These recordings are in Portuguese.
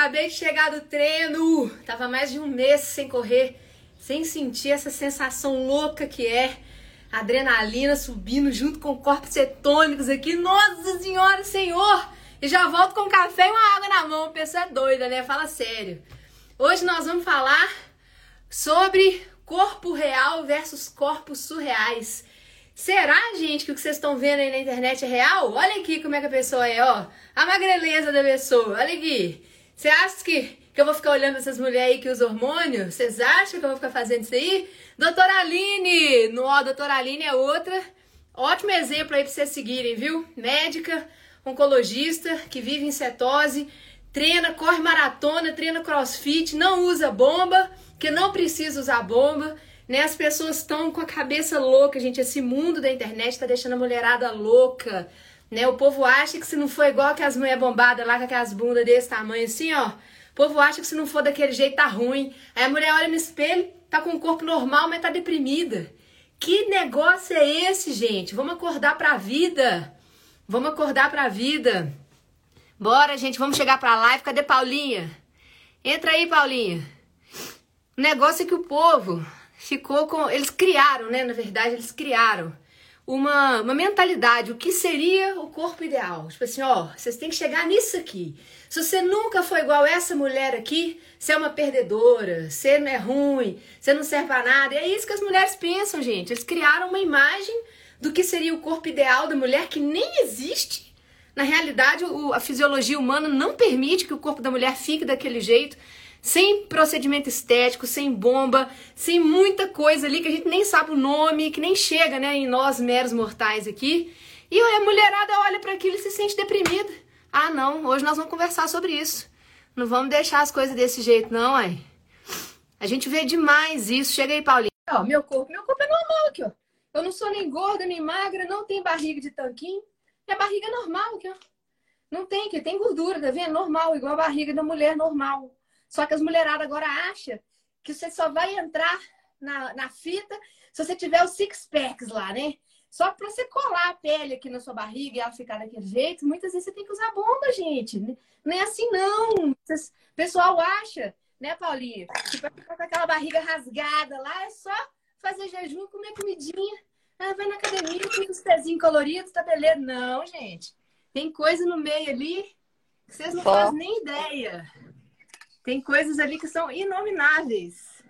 acabei de chegar do treino. Tava mais de um mês sem correr, sem sentir essa sensação louca que é adrenalina subindo junto com corpos cetônicos aqui. Nossa Senhora, Senhor! E já volto com café e uma água na mão. Pessoa é doida, né? Fala sério. Hoje nós vamos falar sobre corpo real versus corpos surreais. Será, gente, que o que vocês estão vendo aí na internet é real? Olha aqui como é que a pessoa é, ó. A magreleza da pessoa. Olha aqui. Você acha que, que eu vou ficar olhando essas mulheres aí que usam hormônio? Vocês acham que eu vou ficar fazendo isso aí? Doutora Aline! No, ó, doutora Aline é outra. Ótimo exemplo aí pra vocês seguirem, viu? Médica, oncologista, que vive em cetose, treina, corre maratona, treina crossfit, não usa bomba, que não precisa usar bomba. Né? As pessoas estão com a cabeça louca, gente. Esse mundo da internet tá deixando a mulherada louca. Né? O povo acha que se não for igual que as mulheres bombadas lá, com aquelas bundas desse tamanho assim, ó. O povo acha que se não for daquele jeito tá ruim. Aí a mulher olha no espelho, tá com o corpo normal, mas tá deprimida. Que negócio é esse, gente? Vamos acordar pra vida. Vamos acordar pra vida. Bora, gente, vamos chegar pra live. Cadê Paulinha? Entra aí, Paulinha. O negócio é que o povo ficou com. Eles criaram, né? Na verdade, eles criaram uma, uma mentalidade. O que seria o corpo ideal? Tipo assim, ó, vocês têm que chegar nisso aqui. Se você nunca foi igual essa mulher aqui, você é uma perdedora, você não é ruim, você não serve pra nada. E é isso que as mulheres pensam, gente. Eles criaram uma imagem do que seria o corpo ideal da mulher que nem existe. Na realidade, a fisiologia humana não permite que o corpo da mulher fique daquele jeito sem procedimento estético, sem bomba, sem muita coisa ali que a gente nem sabe o nome, que nem chega, né, em nós meros mortais aqui. E a mulherada olha para aquilo e se sente deprimida. Ah, não, hoje nós vamos conversar sobre isso. Não vamos deixar as coisas desse jeito, não, ai. A gente vê demais isso. Chega aí, Paulinho. Ó, meu corpo, meu corpo é normal aqui, ó. Eu não sou nem gorda, nem magra, não tem barriga de tanquinho. Minha barriga é normal aqui, ó. Não tem, que tem gordura, tá vendo? Normal, igual a barriga da mulher normal. Só que as mulheradas agora acham que você só vai entrar na, na fita se você tiver os six packs lá, né? Só para você colar a pele aqui na sua barriga e ela ficar daquele jeito, muitas vezes você tem que usar bomba, gente. Não é assim, não. O pessoal acha, né, Paulinha? Que pra ficar com aquela barriga rasgada lá, é só fazer jejum, comer comidinha. Ah, vai na academia, fica os pezinhos coloridos, tá beleza. Não, gente. Tem coisa no meio ali que vocês não fazem nem ideia. Tem coisas ali que são inomináveis.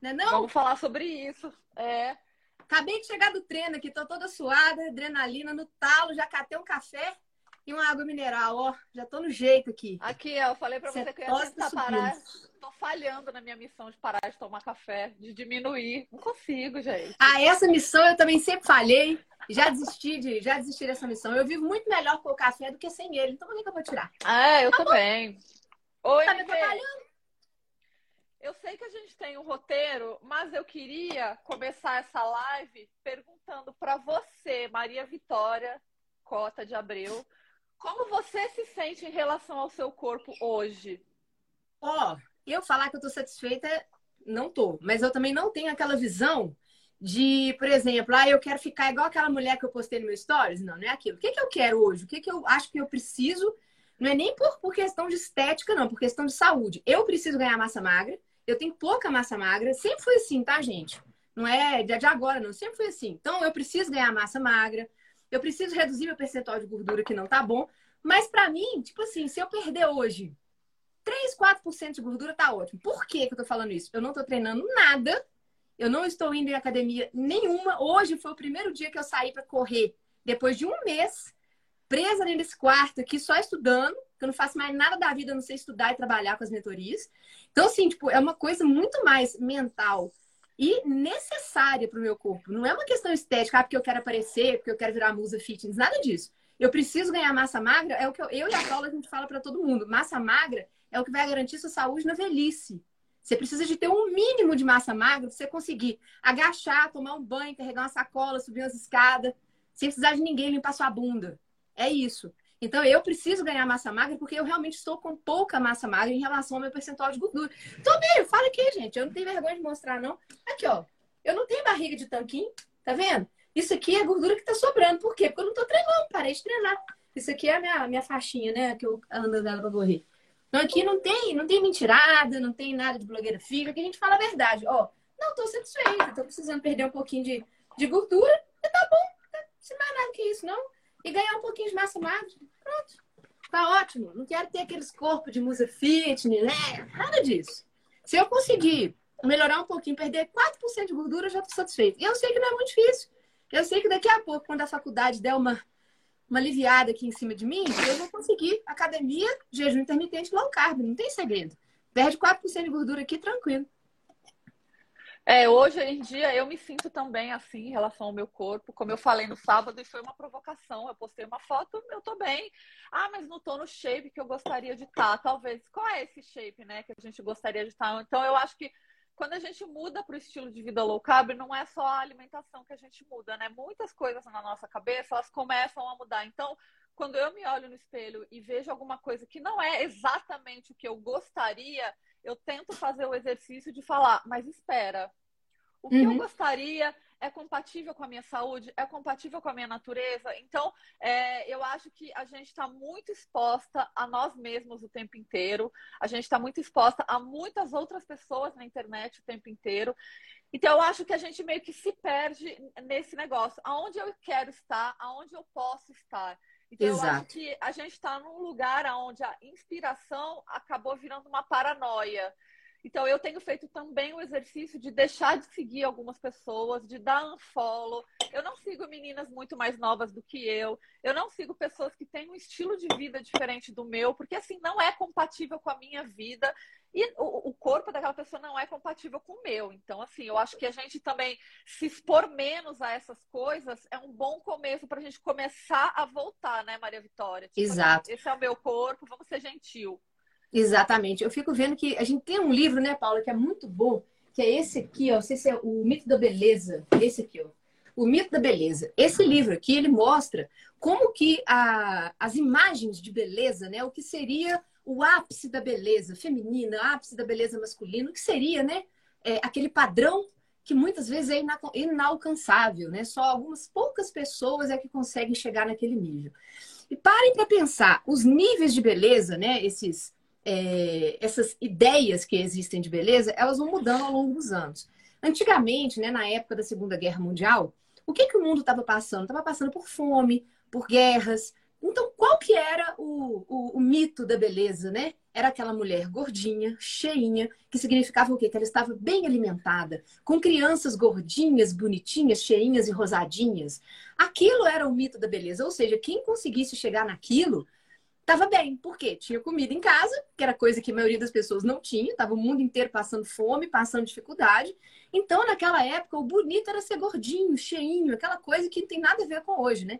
Não é não? Vamos falar sobre isso. É. Acabei de chegar do treino aqui, tô toda suada, adrenalina no talo, já catei um café e uma água mineral, ó. Já tô no jeito aqui. Aqui, ó, eu falei pra você, você que eu ia tentar parar. Tô falhando na minha missão de parar de tomar café, de diminuir. Não consigo, gente. Ah, essa missão eu também sempre falhei. Já desisti de, já desisti dessa missão. Eu vivo muito melhor com o café do que sem ele. Então, por que eu vou tirar? Ah, eu tá também. Bom. Oi, tá me atrapalhando? Eu sei que a gente tem um roteiro, mas eu queria começar essa live perguntando para você, Maria Vitória Cota de Abreu, como você se sente em relação ao seu corpo hoje? Ó, oh, eu falar que eu tô satisfeita, não tô, mas eu também não tenho aquela visão de, por exemplo, ah, eu quero ficar igual aquela mulher que eu postei no meu stories. Não, não é aquilo. O que, que eu quero hoje? O que, que eu acho que eu preciso não é nem por, por questão de estética, não, por questão de saúde. Eu preciso ganhar massa magra, eu tenho pouca massa magra, sempre foi assim, tá, gente? Não é de agora, não, sempre foi assim. Então, eu preciso ganhar massa magra, eu preciso reduzir meu percentual de gordura que não tá bom. Mas para mim, tipo assim, se eu perder hoje 3, 4% de gordura, tá ótimo. Por que, que eu tô falando isso? Eu não tô treinando nada, eu não estou indo em academia nenhuma. Hoje foi o primeiro dia que eu saí para correr. Depois de um mês, presa desse quarto aqui, só estudando, que eu não faço mais nada da vida, eu não sei estudar e trabalhar com as mentorias. Então, assim, tipo, é uma coisa muito mais mental e necessária para o meu corpo. Não é uma questão estética, ah, porque eu quero aparecer, porque eu quero virar musa fitness, nada disso. Eu preciso ganhar massa magra, é o que eu, eu e a Paula a gente fala para todo mundo. Massa magra é o que vai garantir sua saúde na velhice. Você precisa de ter um mínimo de massa magra para você conseguir agachar, tomar um banho, carregar uma sacola, subir umas escadas, sem precisar de ninguém limpar sua bunda. É isso. Então, eu preciso ganhar massa magra porque eu realmente estou com pouca massa magra em relação ao meu percentual de gordura. Tô bem, fala aqui, gente. Eu não tenho vergonha de mostrar, não. Aqui, ó. Eu não tenho barriga de tanquinho, tá vendo? Isso aqui é gordura que tá sobrando. Por quê? Porque eu não tô treinando, parei de treinar. Isso aqui é a minha, minha faixinha, né? Que eu ando dela pra correr. Então aqui não tem, não tem mentirada, não tem nada de blogueira fica, aqui a gente fala a verdade. Ó, não tô satisfeita, tô precisando perder um pouquinho de, de gordura, e tá bom, não precisa mais nada que isso, não. E ganhar um pouquinho de massa magra, pronto. Tá ótimo. Não quero ter aqueles corpos de musa fitness, né? Nada disso. Se eu conseguir melhorar um pouquinho, perder 4% de gordura, eu já estou satisfeito. E eu sei que não é muito difícil. Eu sei que daqui a pouco, quando a faculdade der uma, uma aliviada aqui em cima de mim, eu vou conseguir academia, jejum intermitente, low carb. Não tem segredo. Perde 4% de gordura aqui, tranquilo. É, hoje em dia eu me sinto também assim em relação ao meu corpo. Como eu falei no sábado, e foi uma provocação. Eu postei uma foto, eu tô bem. Ah, mas não tô no shape que eu gostaria de estar. Tá. Talvez. Qual é esse shape, né, que a gente gostaria de estar? Tá? Então eu acho que quando a gente muda para o estilo de vida low carb, não é só a alimentação que a gente muda, né? Muitas coisas na nossa cabeça, elas começam a mudar. Então, quando eu me olho no espelho e vejo alguma coisa que não é exatamente o que eu gostaria, eu tento fazer o exercício de falar, mas espera, o que uhum. eu gostaria é compatível com a minha saúde, é compatível com a minha natureza. Então, é, eu acho que a gente está muito exposta a nós mesmos o tempo inteiro, a gente está muito exposta a muitas outras pessoas na internet o tempo inteiro. Então, eu acho que a gente meio que se perde nesse negócio. Aonde eu quero estar, aonde eu posso estar. Então, Exato. eu acho que a gente está num lugar onde a inspiração acabou virando uma paranoia. Então, eu tenho feito também o exercício de deixar de seguir algumas pessoas, de dar unfollow. Eu não sigo meninas muito mais novas do que eu. Eu não sigo pessoas que têm um estilo de vida diferente do meu, porque assim, não é compatível com a minha vida. E o, o corpo daquela pessoa não é compatível com o meu. Então, assim, eu acho que a gente também se expor menos a essas coisas é um bom começo para a gente começar a voltar, né, Maria Vitória? Tipo, Exato. Esse é o meu corpo, vamos ser gentil. Exatamente. Eu fico vendo que a gente tem um livro, né, Paula, que é muito bom, que é esse aqui, ó. Não sei se é o Mito da Beleza. Esse aqui, ó. O Mito da Beleza. Esse livro aqui, ele mostra como que a, as imagens de beleza, né? O que seria o ápice da beleza feminina, o ápice da beleza masculina, que seria, né? É, aquele padrão que muitas vezes é inalcançável, né? Só algumas poucas pessoas é que conseguem chegar naquele nível. E parem para pensar, os níveis de beleza, né? Esses é, essas ideias que existem de beleza, elas vão mudando ao longo dos anos. Antigamente, né, na época da Segunda Guerra Mundial, o que, que o mundo estava passando? Estava passando por fome, por guerras. Então, qual que era o, o, o, mito da beleza, né? Era aquela mulher gordinha, cheinha, que significava o quê? Que ela estava bem alimentada, com crianças gordinhas, bonitinhas, cheinhas e rosadinhas. Aquilo era o mito da beleza. Ou seja, quem conseguisse chegar naquilo Tava bem, porque tinha comida em casa, que era coisa que a maioria das pessoas não tinha, tava o mundo inteiro passando fome, passando dificuldade. Então, naquela época, o bonito era ser gordinho, cheinho, aquela coisa que não tem nada a ver com hoje, né?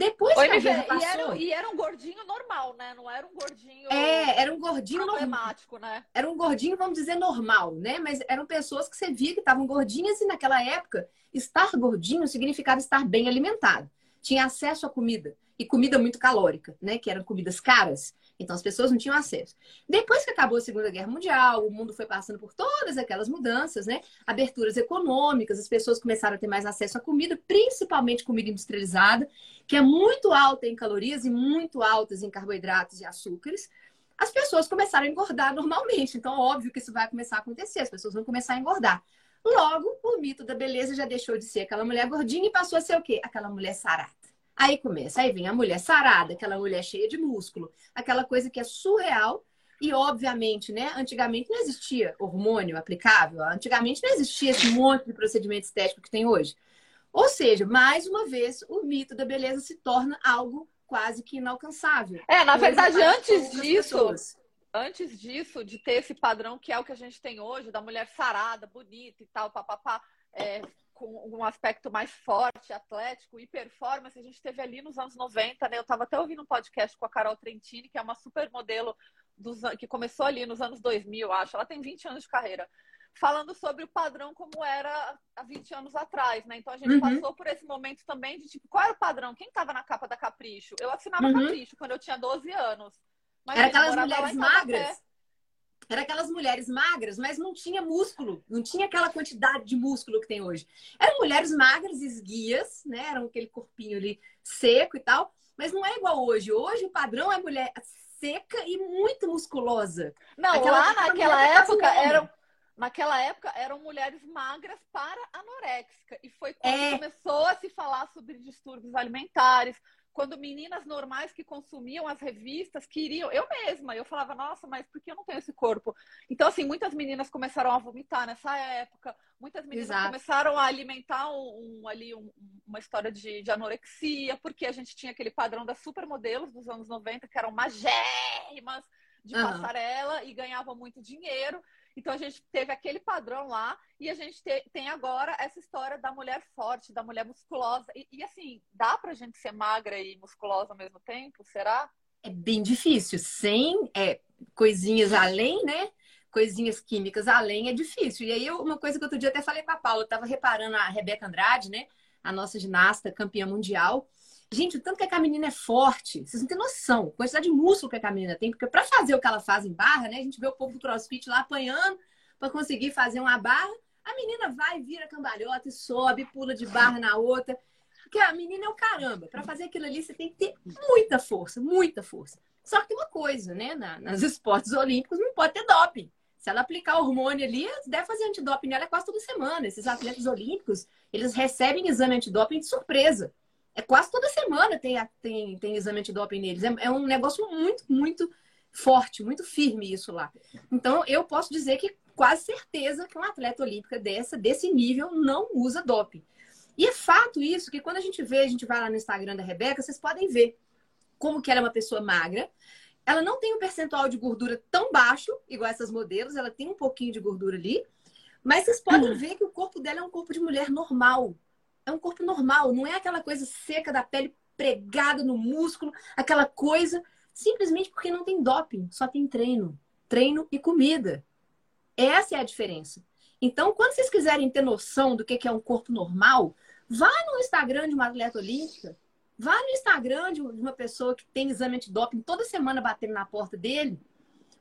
Depois Oi, que a passou... E era, e era, um gordinho normal, né? Não era um gordinho... É, era um gordinho problemático, normal. né? Era um gordinho, vamos dizer, normal, né? Mas eram pessoas que você via que estavam gordinhas e naquela época, estar gordinho significava estar bem alimentado. Tinha acesso à comida e comida muito calórica, né? Que eram comidas caras. Então as pessoas não tinham acesso. Depois que acabou a Segunda Guerra Mundial, o mundo foi passando por todas aquelas mudanças, né? Aberturas econômicas, as pessoas começaram a ter mais acesso à comida, principalmente comida industrializada, que é muito alta em calorias e muito altas em carboidratos e açúcares. As pessoas começaram a engordar normalmente. Então, óbvio que isso vai começar a acontecer, as pessoas vão começar a engordar. Logo, o mito da beleza já deixou de ser aquela mulher gordinha e passou a ser o quê? Aquela mulher sarada. Aí começa, aí vem a mulher sarada, aquela mulher cheia de músculo, aquela coisa que é surreal. E, obviamente, né? Antigamente não existia hormônio aplicável, antigamente não existia esse monte de procedimento estético que tem hoje. Ou seja, mais uma vez, o mito da beleza se torna algo quase que inalcançável. É, na verdade, antes disso, pessoas. antes disso, de ter esse padrão que é o que a gente tem hoje, da mulher sarada, bonita e tal, papapá, é, com um aspecto mais forte, atlético e performance, a gente teve ali nos anos 90, né? Eu estava até ouvindo um podcast com a Carol Trentini, que é uma super modelo dos, que começou ali nos anos 2000, acho. Ela tem 20 anos de carreira. Falando sobre o padrão como era há 20 anos atrás, né? Então a gente uhum. passou por esse momento também de tipo, qual era o padrão? Quem estava na capa da Capricho? Eu assinava uhum. Capricho quando eu tinha 12 anos. Mas, era aquelas mulheres magras? Era aquelas mulheres magras, mas não tinha músculo, não tinha aquela quantidade de músculo que tem hoje. Eram mulheres magras, esguias, né? Eram aquele corpinho ali seco e tal, mas não é igual hoje. Hoje o padrão é mulher seca e muito musculosa. Não, Aquela lá naquela época eram naquela época eram mulheres magras para anoréxica. E foi quando é... começou a se falar sobre distúrbios alimentares, quando meninas normais que consumiam as revistas queriam, eu mesma, eu falava, nossa, mas por que eu não tenho esse corpo? Então, assim, muitas meninas começaram a vomitar nessa época, muitas meninas Exato. começaram a alimentar um, um ali um, uma história de, de, anorexia, porque a gente tinha aquele padrão das supermodelos dos anos 90, que eram magérrimas de uhum. passarela e ganhavam muito dinheiro. Então a gente teve aquele padrão lá e a gente te, tem agora essa história da mulher forte, da mulher musculosa. E, e, assim, dá pra gente ser magra e musculosa ao mesmo tempo? Será? É bem difícil. Sem é, coisinhas além, né? Coisinhas químicas além é difícil. E aí, uma coisa que outro dia até falei com a Paula, eu tava reparando a Rebeca Andrade, né? A nossa ginasta campeã mundial. Gente, o tanto que a menina é forte, vocês não têm noção, a quantidade de músculo que a menina tem, porque para fazer o que ela faz em barra, né? A gente vê o povo do crossfit lá apanhando para conseguir fazer uma barra, a menina vai, vira cambalhota e sobe, pula de barra na outra. Porque a menina é o caramba. Para fazer aquilo ali, você tem que ter muita força, muita força. Só que tem uma coisa, né? Na, nas esportes olímpicos não pode ter doping. Se ela aplicar hormônio ali, deve fazer antidoping nela quase toda semana. Esses atletas olímpicos, eles recebem exame antidoping de surpresa. É quase toda semana tem, tem, tem exame antidoping neles. É, é um negócio muito, muito forte, muito firme isso lá. Então, eu posso dizer que quase certeza que um atleta olímpica dessa, desse nível, não usa doping. E é fato isso, que quando a gente vê, a gente vai lá no Instagram da Rebeca, vocês podem ver como que ela é uma pessoa magra. Ela não tem um percentual de gordura tão baixo, igual essas modelos, ela tem um pouquinho de gordura ali. Mas vocês podem hum. ver que o corpo dela é um corpo de mulher normal é um corpo normal, não é aquela coisa seca da pele pregada no músculo, aquela coisa simplesmente porque não tem doping, só tem treino, treino e comida. Essa é a diferença. Então, quando vocês quiserem ter noção do que é um corpo normal, vá no Instagram de uma atleta olímpica, vá no Instagram de uma pessoa que tem exame antidoping toda semana batendo na porta dele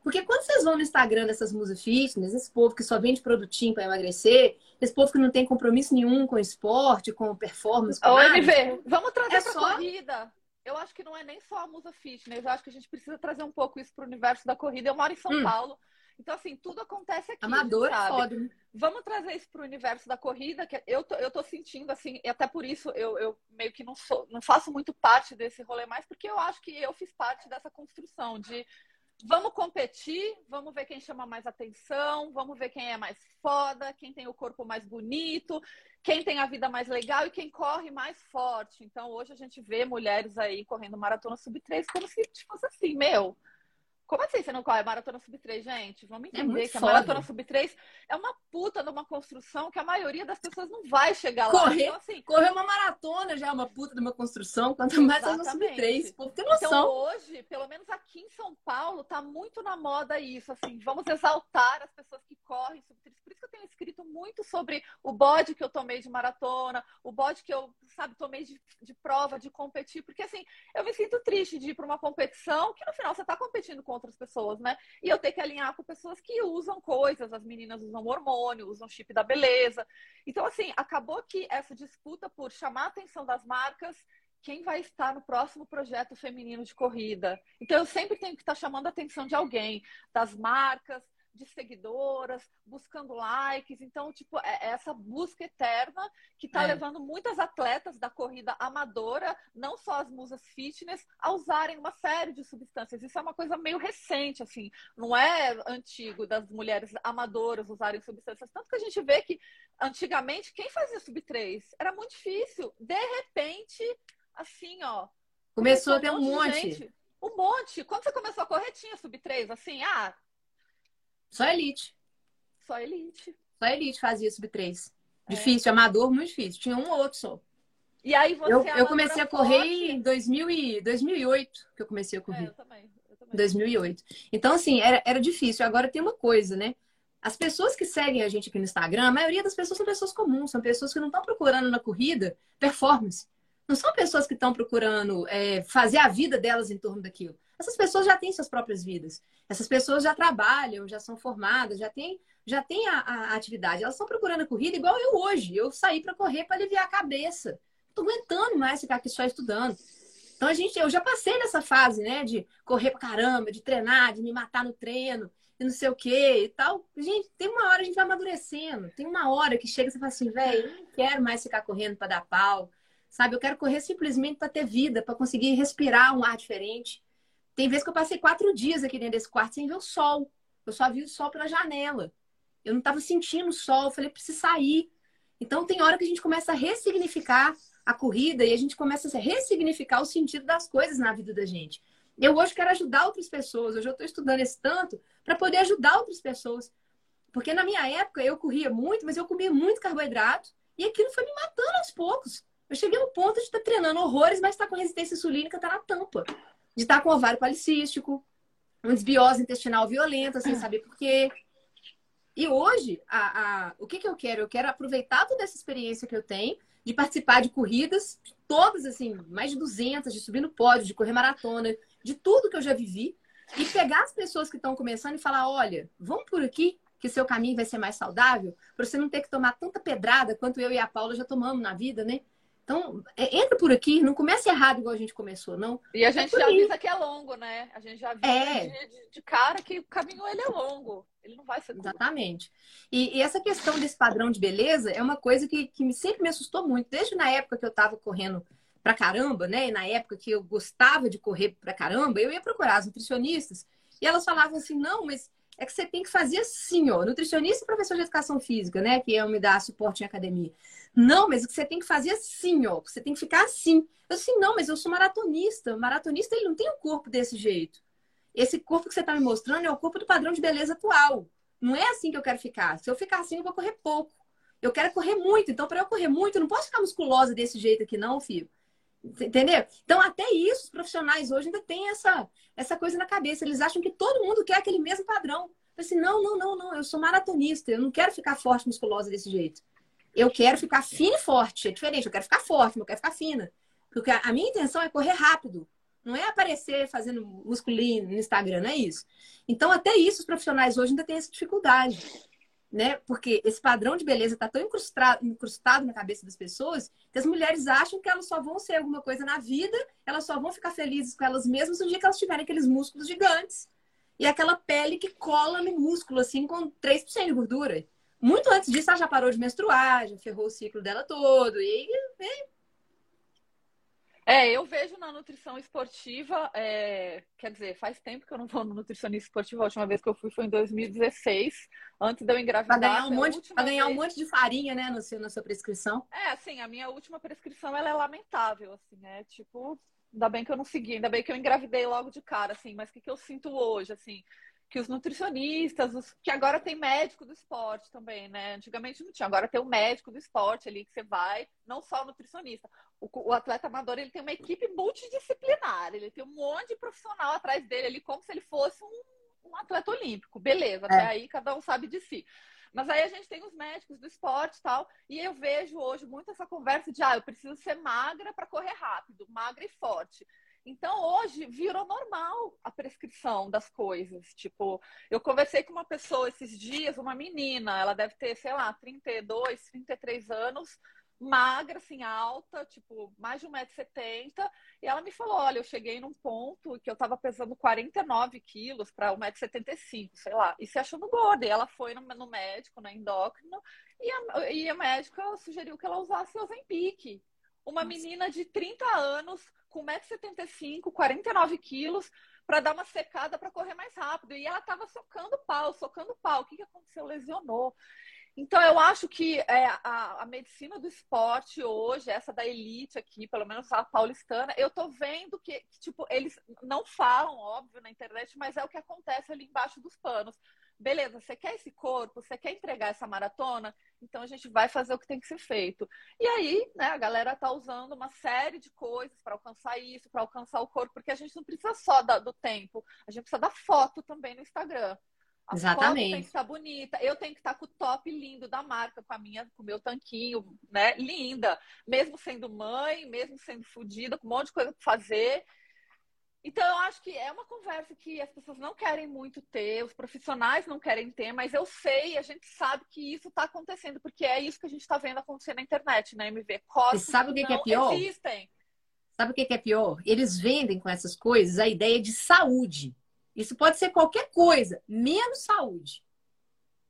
porque quando vocês vão no Instagram dessas musas fitness, esse povo que só vende produtinho para emagrecer, esse povo que não tem compromisso nenhum com esporte, com performance. Com Ô, MV, vamos trazer é pra só... corrida. Eu acho que não é nem só a musa fitness, eu acho que a gente precisa trazer um pouco isso para o universo da corrida. Eu moro em São hum. Paulo. Então, assim, tudo acontece aqui. Amador é foda. Né? Vamos trazer isso para o universo da corrida, que eu tô, eu tô sentindo, assim, e até por isso eu, eu meio que não sou, não faço muito parte desse rolê mais, porque eu acho que eu fiz parte dessa construção de Vamos competir, vamos ver quem chama mais atenção, vamos ver quem é mais foda, quem tem o corpo mais bonito, quem tem a vida mais legal e quem corre mais forte. Então, hoje a gente vê mulheres aí correndo maratona sub-3 como se fosse assim, meu, como assim você não corre maratona sub-3, gente? Vamos é entender é que a maratona sub-3 é uma puta numa construção que a maioria das pessoas não vai chegar lá. Correr, então, assim, correr uma maratona já é uma puta numa construção, quanto mais é no sub-3. Pô, tem noção. Então, hoje, pelo menos aqui em São Paulo, tá muito na moda isso, assim, vamos exaltar as pessoas que correm sub-3. Por isso que eu tenho escrito muito sobre o bode que eu tomei de maratona, o bode que eu, sabe, tomei de, de prova, de competir, porque assim, eu me sinto triste de ir para uma competição que no final você tá competindo com outras pessoas, né? E eu ter que alinhar com pessoas que usam coisas, as meninas usam hormônio, usam chip da beleza. Então, assim, acabou que essa disputa por chamar a atenção das marcas quem vai estar no próximo projeto feminino de corrida. Então, eu sempre tenho que estar chamando a atenção de alguém, das marcas, de seguidoras, buscando likes. Então, tipo, é, é essa busca eterna que está é. levando muitas atletas da corrida amadora, não só as musas fitness, a usarem uma série de substâncias. Isso é uma coisa meio recente, assim, não é antigo das mulheres amadoras usarem substâncias. Tanto que a gente vê que antigamente quem fazia sub 3 era muito difícil. De repente, assim, ó. Começou a ter um monte. Um monte. Quando você começou a correr, tinha sub 3, assim, ah, só elite. Só elite. Só elite fazia sub-3. É. Difícil, amador, muito difícil. Tinha um ou outro só. E aí você Eu, eu comecei a correr forte. em 2000 e, 2008, que eu comecei a correr. É, eu também. Eu também. 2008. Então, assim, era, era difícil. Agora tem uma coisa, né? As pessoas que seguem a gente aqui no Instagram, a maioria das pessoas são pessoas comuns, são pessoas que não estão procurando na corrida performance. Não são pessoas que estão procurando é, fazer a vida delas em torno daquilo. Essas pessoas já têm suas próprias vidas. Essas pessoas já trabalham, já são formadas, já têm já tem a, a, atividade. Elas estão procurando a corrida igual eu hoje. Eu saí para correr para aliviar a cabeça. Tô aguentando mais ficar aqui só estudando. Então a gente, eu já passei nessa fase, né, de correr pra caramba, de treinar, de me matar no treino e não sei o que e tal. Gente, tem uma hora a gente vai amadurecendo. Tem uma hora que chega e você fala assim, velho, não quero mais ficar correndo para dar pau. Sabe, eu quero correr simplesmente para ter vida, para conseguir respirar um ar diferente. Tem vezes que eu passei quatro dias aqui dentro desse quarto sem ver o sol. Eu só vi o sol pela janela. Eu não estava sentindo o sol. Eu falei, preciso sair. Então, tem hora que a gente começa a ressignificar a corrida e a gente começa a ressignificar o sentido das coisas na vida da gente. Eu hoje quero ajudar outras pessoas. Hoje eu estou estudando esse tanto para poder ajudar outras pessoas. Porque na minha época eu corria muito, mas eu comia muito carboidrato e aquilo foi me matando aos poucos. Eu cheguei no ponto de estar treinando horrores, mas estar tá com resistência insulínica, tá na tampa de estar com ovário policístico, uma desbiose intestinal violenta, sem saber por quê. E hoje, a, a, o que, que eu quero? Eu quero aproveitar toda essa experiência que eu tenho de participar de corridas, todas, assim, mais de 200, de subir no pódio, de correr maratona, de tudo que eu já vivi, e pegar as pessoas que estão começando e falar: olha, vamos por aqui, que seu caminho vai ser mais saudável, para você não ter que tomar tanta pedrada quanto eu e a Paula já tomamos na vida, né? Então, é, entra por aqui, não comece errado igual a gente começou, não. E a gente é já avisa que é longo, né? A gente já avisa é. de, de, cara que o caminho ele é longo. Ele não vai ser curto. Exatamente. E, e, essa questão desse padrão de beleza é uma coisa que, que sempre me assustou muito. Desde na época que eu estava correndo pra caramba, né? E na época que eu gostava de correr pra caramba, eu ia procurar as nutricionistas e elas falavam assim, não, mas é que você tem que fazer assim, ó. Nutricionista e professor de educação física, né? Que é me dar suporte em academia. Não, mas o que você tem que fazer assim, ó. Você tem que ficar assim. Eu assim, não, mas eu sou maratonista. Maratonista, ele não tem um corpo desse jeito. Esse corpo que você está me mostrando é o corpo do padrão de beleza atual. Não é assim que eu quero ficar. Se eu ficar assim, eu vou correr pouco. Eu quero correr muito. Então, para eu correr muito, eu não posso ficar musculosa desse jeito aqui, não, filho. Entendeu? Então, até isso, os profissionais hoje ainda têm essa, essa coisa na cabeça. Eles acham que todo mundo quer aquele mesmo padrão. Assim, não, não, não, não. Eu sou maratonista. Eu não quero ficar forte, musculosa desse jeito. Eu quero ficar fina e forte. É diferente. Eu quero ficar forte, eu quero ficar fina. Porque a minha intenção é correr rápido. Não é aparecer fazendo musculinho no Instagram, não é isso. Então, até isso, os profissionais hoje ainda têm essa dificuldade. Né? Porque esse padrão de beleza está tão incrustado, incrustado na cabeça das pessoas que as mulheres acham que elas só vão ser alguma coisa na vida, elas só vão ficar felizes com elas mesmas no dia que elas tiverem aqueles músculos gigantes. E aquela pele que cola no músculo, assim, com 3% de gordura. Muito antes disso, ela já parou de menstruar, já ferrou o ciclo dela todo. E aí, é, eu vejo na nutrição esportiva, é, quer dizer, faz tempo que eu não vou no nutricionista esportivo. A última vez que eu fui foi em 2016, antes de eu engravidar. Para ganhar, um monte, ganhar vez... um monte de farinha, né, no seu, na sua prescrição. É, assim, a minha última prescrição ela é lamentável, assim, é tipo, ainda bem que eu não segui, ainda bem que eu engravidei logo de cara, assim, mas o que, que eu sinto hoje, assim? Que os nutricionistas, os, que agora tem médico do esporte também, né? Antigamente não tinha, agora tem o médico do esporte ali que você vai, não só o nutricionista. O, o, atleta amador ele tem uma equipe multidisciplinar, ele tem um monte de profissional atrás dele ali, como se ele fosse um, um atleta olímpico. Beleza, até é. aí cada um sabe de si. Mas aí a gente tem os médicos do esporte e tal, e eu vejo hoje muito essa conversa de ah, eu preciso ser magra para correr rápido, magra e forte. Então, hoje virou normal a prescrição das coisas. Tipo, eu conversei com uma pessoa esses dias, uma menina, ela deve ter, sei lá, 32, 33 anos, magra, assim, alta, tipo, mais de 1,70m. E ela me falou: olha, eu cheguei num ponto que eu tava pesando 49 quilos para 1,75m, sei lá, e se achando gorda. E ela foi no, no médico, na endócrino, e a, e a médica sugeriu que ela usasse Ozempic. Uma Nossa. menina de 30 anos com 1,75m, 49 quilos, para dar uma secada para correr mais rápido. E ela estava socando pau, socando pau. O que, que aconteceu? Lesionou. Então, eu acho que é, a, a, medicina do esporte hoje, essa da elite aqui, pelo menos a paulistana, eu tô vendo que, que, tipo, eles não falam, óbvio, na internet, mas é o que acontece ali embaixo dos panos beleza, você quer esse corpo, você quer entregar essa maratona, então a gente vai fazer o que tem que ser feito. E aí, né, a galera tá usando uma série de coisas para alcançar isso, para alcançar o corpo, porque a gente não precisa só da, do tempo, a gente precisa da foto também no Instagram. A Exatamente. foto tem que estar bonita, eu tenho que estar com o top lindo da marca, com a minha, com o meu tanquinho, né, linda, mesmo sendo mãe, mesmo sendo fodida, com um monte de coisa para fazer, então, eu acho que é uma conversa que as pessoas não querem muito ter, os profissionais não querem ter, mas eu sei, a gente sabe que isso está acontecendo, porque é isso que a gente está vendo acontecer na internet, na MV. Corpos e sabe o que, que é pior? Existem. Sabe o que é pior? Eles vendem com essas coisas a ideia de saúde. Isso pode ser qualquer coisa, menos saúde.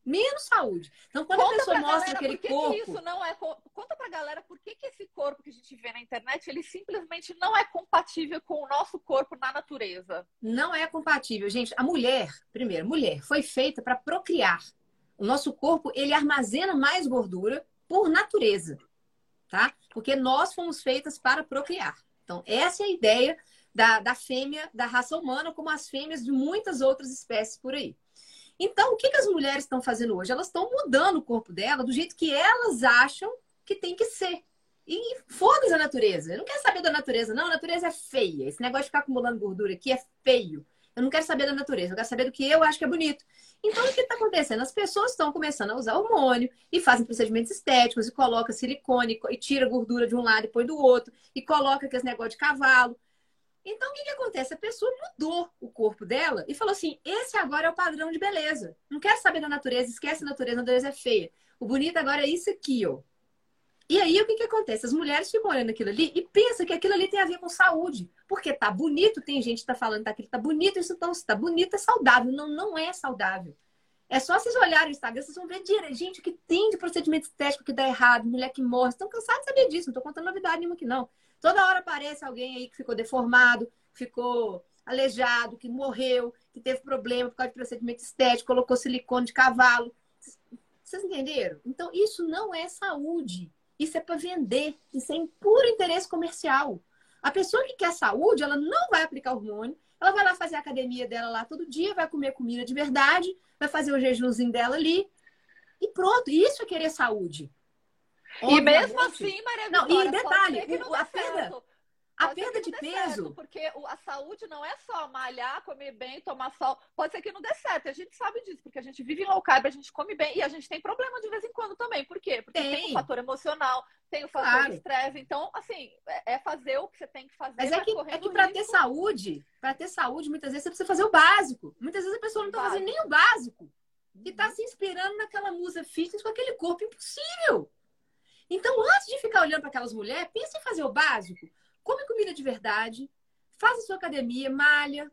Menos saúde. Então, quando Conta a pessoa mostra galera, aquele que corpo. Que isso não é... Conta pra galera por que, que esse corpo que a gente vê na internet ele simplesmente não é compatível com o nosso corpo na natureza. Não é compatível, gente. A mulher, primeiro, mulher, foi feita para procriar. O nosso corpo, ele armazena mais gordura por natureza, tá? Porque nós fomos feitas para procriar. Então, essa é a ideia da, da fêmea da raça humana, como as fêmeas de muitas outras espécies por aí. Então, o que, que as mulheres estão fazendo hoje? Elas estão mudando o corpo dela do jeito que elas acham que tem que ser. E foda-se a natureza. Eu não quero saber da natureza, não. A natureza é feia. Esse negócio de ficar acumulando gordura aqui é feio. Eu não quero saber da natureza, eu quero saber do que eu acho que é bonito. Então, o que está acontecendo? As pessoas estão começando a usar hormônio e fazem procedimentos estéticos e coloca silicone e tira gordura de um lado e põe do outro e coloca aquele negócio de cavalo. Então, o que, que acontece? A pessoa mudou o corpo dela e falou assim: esse agora é o padrão de beleza. Não quero saber da natureza, esquece a natureza, a natureza é feia. O bonito agora é isso aqui, ó. E aí, o que, que acontece? As mulheres ficam olhando aquilo ali e pensam que aquilo ali tem a ver com saúde. Porque tá bonito, tem gente que tá falando que tá bonito, isso então, se tá bonito, é saudável. Não, não é saudável. É só vocês olharem o Instagram, vocês vão ver direito. Gente, o que tem de procedimento estético que dá errado, mulher que morre. Estão cansados de saber disso, não tô contando novidade nenhuma aqui, não. Toda hora aparece alguém aí que ficou deformado, ficou aleijado, que morreu, que teve problema por causa de procedimento estético, colocou silicone de cavalo. Vocês entenderam? Então, isso não é saúde. Isso é para vender. Isso é em puro interesse comercial. A pessoa que quer saúde, ela não vai aplicar hormônio. Ela vai lá fazer a academia dela lá todo dia, vai comer comida de verdade, vai fazer o jejumzinho dela ali. E pronto. Isso é querer saúde. Obviamente. E mesmo assim, Maria Vitória, Não, e detalhe, a perda, a perda de peso. Certo, porque a saúde não é só malhar, comer bem, tomar sol. Pode ser que não dê certo. A gente sabe disso, porque a gente vive em low carb, a gente come bem e a gente tem problema de vez em quando também. Por quê? Porque tem, tem o fator emocional, tem o fator claro. estresse. Então, assim, é, é fazer o que você tem que fazer. Mas é que, é que para ter saúde, para ter saúde, muitas vezes você precisa fazer o básico. Muitas vezes a pessoa não está fazendo nem o básico. E está se inspirando naquela musa fitness com aquele corpo impossível. Então, antes de ficar olhando para aquelas mulheres, pense em fazer o básico come comida de verdade, faz a sua academia, malha,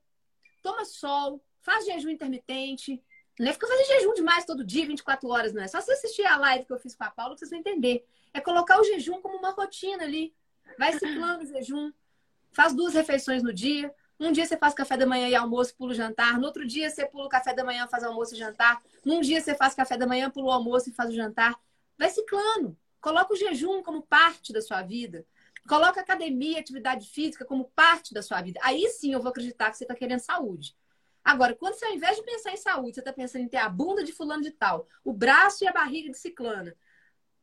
toma sol, faz jejum intermitente. Não é ficar fazendo jejum demais todo dia, 24 horas, não é? Só você assistir a live que eu fiz com a Paula que vocês vão entender. É colocar o jejum como uma rotina ali. Vai ciclando o jejum, faz duas refeições no dia. Um dia você faz café da manhã e almoço, pula o jantar. No outro dia você pula o café da manhã, faz almoço e jantar. Num dia você faz café da manhã, pula o almoço e faz o jantar. Vai ciclando. Coloca o jejum como parte da sua vida. Coloca academia, atividade física como parte da sua vida. Aí sim eu vou acreditar que você está querendo saúde. Agora, quando você, ao invés de pensar em saúde, você está pensando em ter a bunda de fulano de tal, o braço e a barriga de ciclana.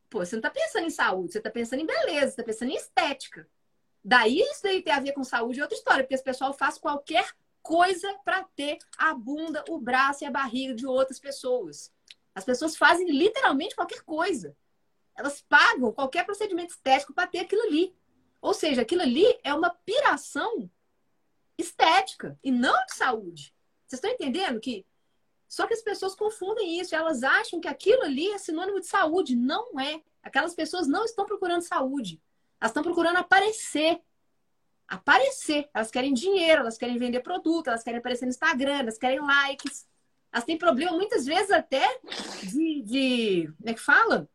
Pô, você não está pensando em saúde, você está pensando em beleza, está pensando em estética. Daí isso daí a ver com saúde é outra história, porque esse pessoal faz qualquer coisa para ter a bunda, o braço e a barriga de outras pessoas. As pessoas fazem literalmente qualquer coisa. Elas pagam qualquer procedimento estético para ter aquilo ali. Ou seja, aquilo ali é uma piração estética e não de saúde. Vocês estão entendendo que só que as pessoas confundem isso, elas acham que aquilo ali é sinônimo de saúde. Não é. Aquelas pessoas não estão procurando saúde. Elas estão procurando aparecer. Aparecer. Elas querem dinheiro, elas querem vender produto, elas querem aparecer no Instagram, elas querem likes. Elas têm problema muitas vezes até de, de como é que fala?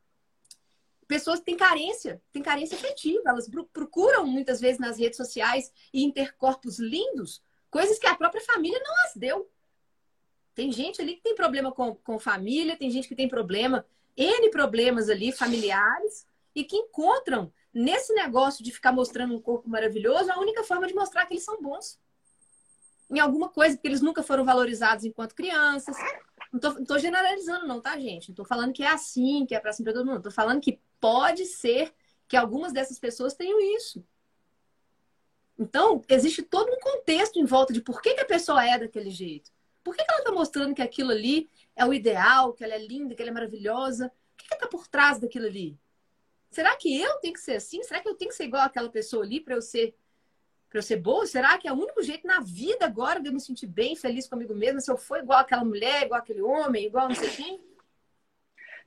Pessoas têm carência, têm carência afetiva. Elas procuram muitas vezes nas redes sociais e em ter corpos lindos, coisas que a própria família não as deu. Tem gente ali que tem problema com, com família, tem gente que tem problema, N problemas ali familiares, e que encontram nesse negócio de ficar mostrando um corpo maravilhoso a única forma de mostrar que eles são bons. Em alguma coisa, porque eles nunca foram valorizados enquanto crianças, não tô, não tô generalizando, não, tá, gente? Não tô falando que é assim, que é pra pra todo mundo. Tô falando que pode ser que algumas dessas pessoas tenham isso. Então, existe todo um contexto em volta de por que, que a pessoa é daquele jeito. Por que, que ela está mostrando que aquilo ali é o ideal, que ela é linda, que ela é maravilhosa? O que está por trás daquilo ali? Será que eu tenho que ser assim? Será que eu tenho que ser igual aquela pessoa ali para eu ser para eu ser boa? Será que é o único jeito na vida agora de eu me sentir bem, feliz comigo mesma, se eu for igual aquela mulher, igual aquele homem, igual não sei quem?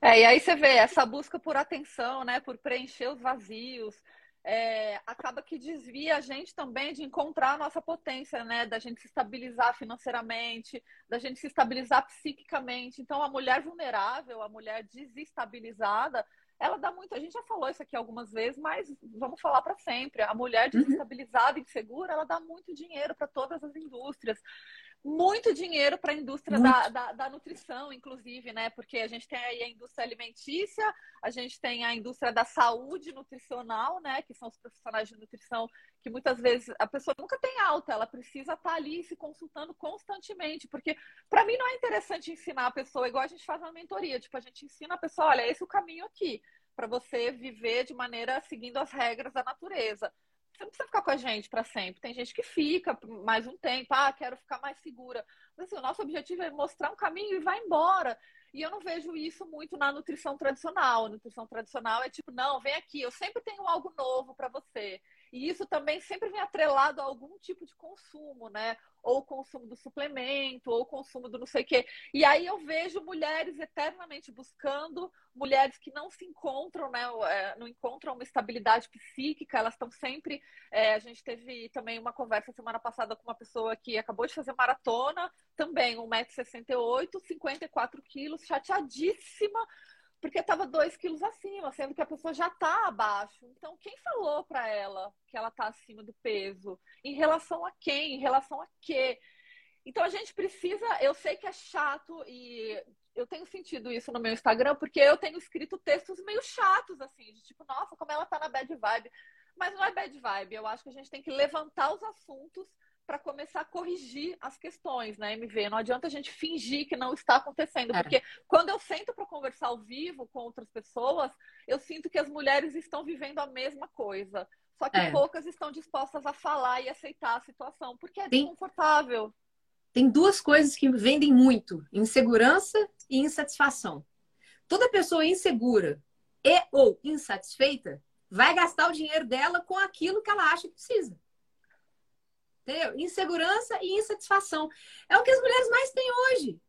É, e aí você vê essa busca por atenção, né, por preencher os vazios. é, acaba que desvia a gente também de encontrar a nossa potência, né? Da gente se estabilizar financeiramente, da gente se estabilizar psiquicamente. Então, a mulher vulnerável, a mulher desestabilizada, ela dá muito. A gente já falou isso aqui algumas vezes, mas vamos falar para sempre. A mulher uhum. desestabilizada, insegura, ela dá muito dinheiro para todas as indústrias muito dinheiro para a indústria da, da, da, nutrição, inclusive, né? Porque a gente tem aí a indústria alimentícia, a gente tem a indústria da saúde nutricional, né? Que são os profissionais de nutrição que muitas vezes a pessoa nunca tem alta, ela precisa estar tá ali se consultando constantemente, porque para mim não é interessante ensinar a pessoa igual a gente faz na mentoria, tipo, a gente ensina a pessoa, olha, esse é o caminho aqui para você viver de maneira seguindo as regras da natureza. Você não precisa ficar com a gente para sempre. Tem gente que fica mais um tempo, ah, quero ficar mais segura. Mas assim, o nosso objetivo é mostrar um caminho e vai embora. E eu não vejo isso muito na nutrição tradicional. A nutrição tradicional é tipo, não, vem aqui, eu sempre tenho algo novo para você. E isso também sempre vem atrelado a algum tipo de consumo, né? Ou o consumo do suplemento, ou o consumo do não sei o quê. E aí eu vejo mulheres eternamente buscando, mulheres que não se encontram, né? É, não encontram uma estabilidade psíquica, elas estão sempre. É, a gente teve também uma conversa semana passada com uma pessoa que acabou de fazer maratona, também 1,68m, 54 quilos, chateadíssima porque estava dois quilos acima, sendo que a pessoa já está abaixo. Então, quem falou para ela que ela está acima do peso? Em relação a quem? Em relação a quê? Então, a gente precisa. Eu sei que é chato e eu tenho sentido isso no meu Instagram, porque eu tenho escrito textos meio chatos, assim, de tipo, nossa, como ela tá na bad vibe. Mas não é bad vibe. Eu acho que a gente tem que levantar os assuntos para começar a corrigir as questões, né, MV? Não adianta a gente fingir que não está acontecendo, é. porque quando eu sento para conversar ao vivo com outras pessoas, eu sinto que as mulheres estão vivendo a mesma coisa. Só que é. poucas estão dispostas a falar e aceitar a situação, porque é Tem... desconfortável. Tem duas coisas que vendem muito: insegurança e insatisfação. Toda pessoa insegura e ou insatisfeita vai gastar o dinheiro dela com aquilo que ela acha que precisa. Entendeu? Insegurança e insatisfação. É o que as mulheres mais têm hoje.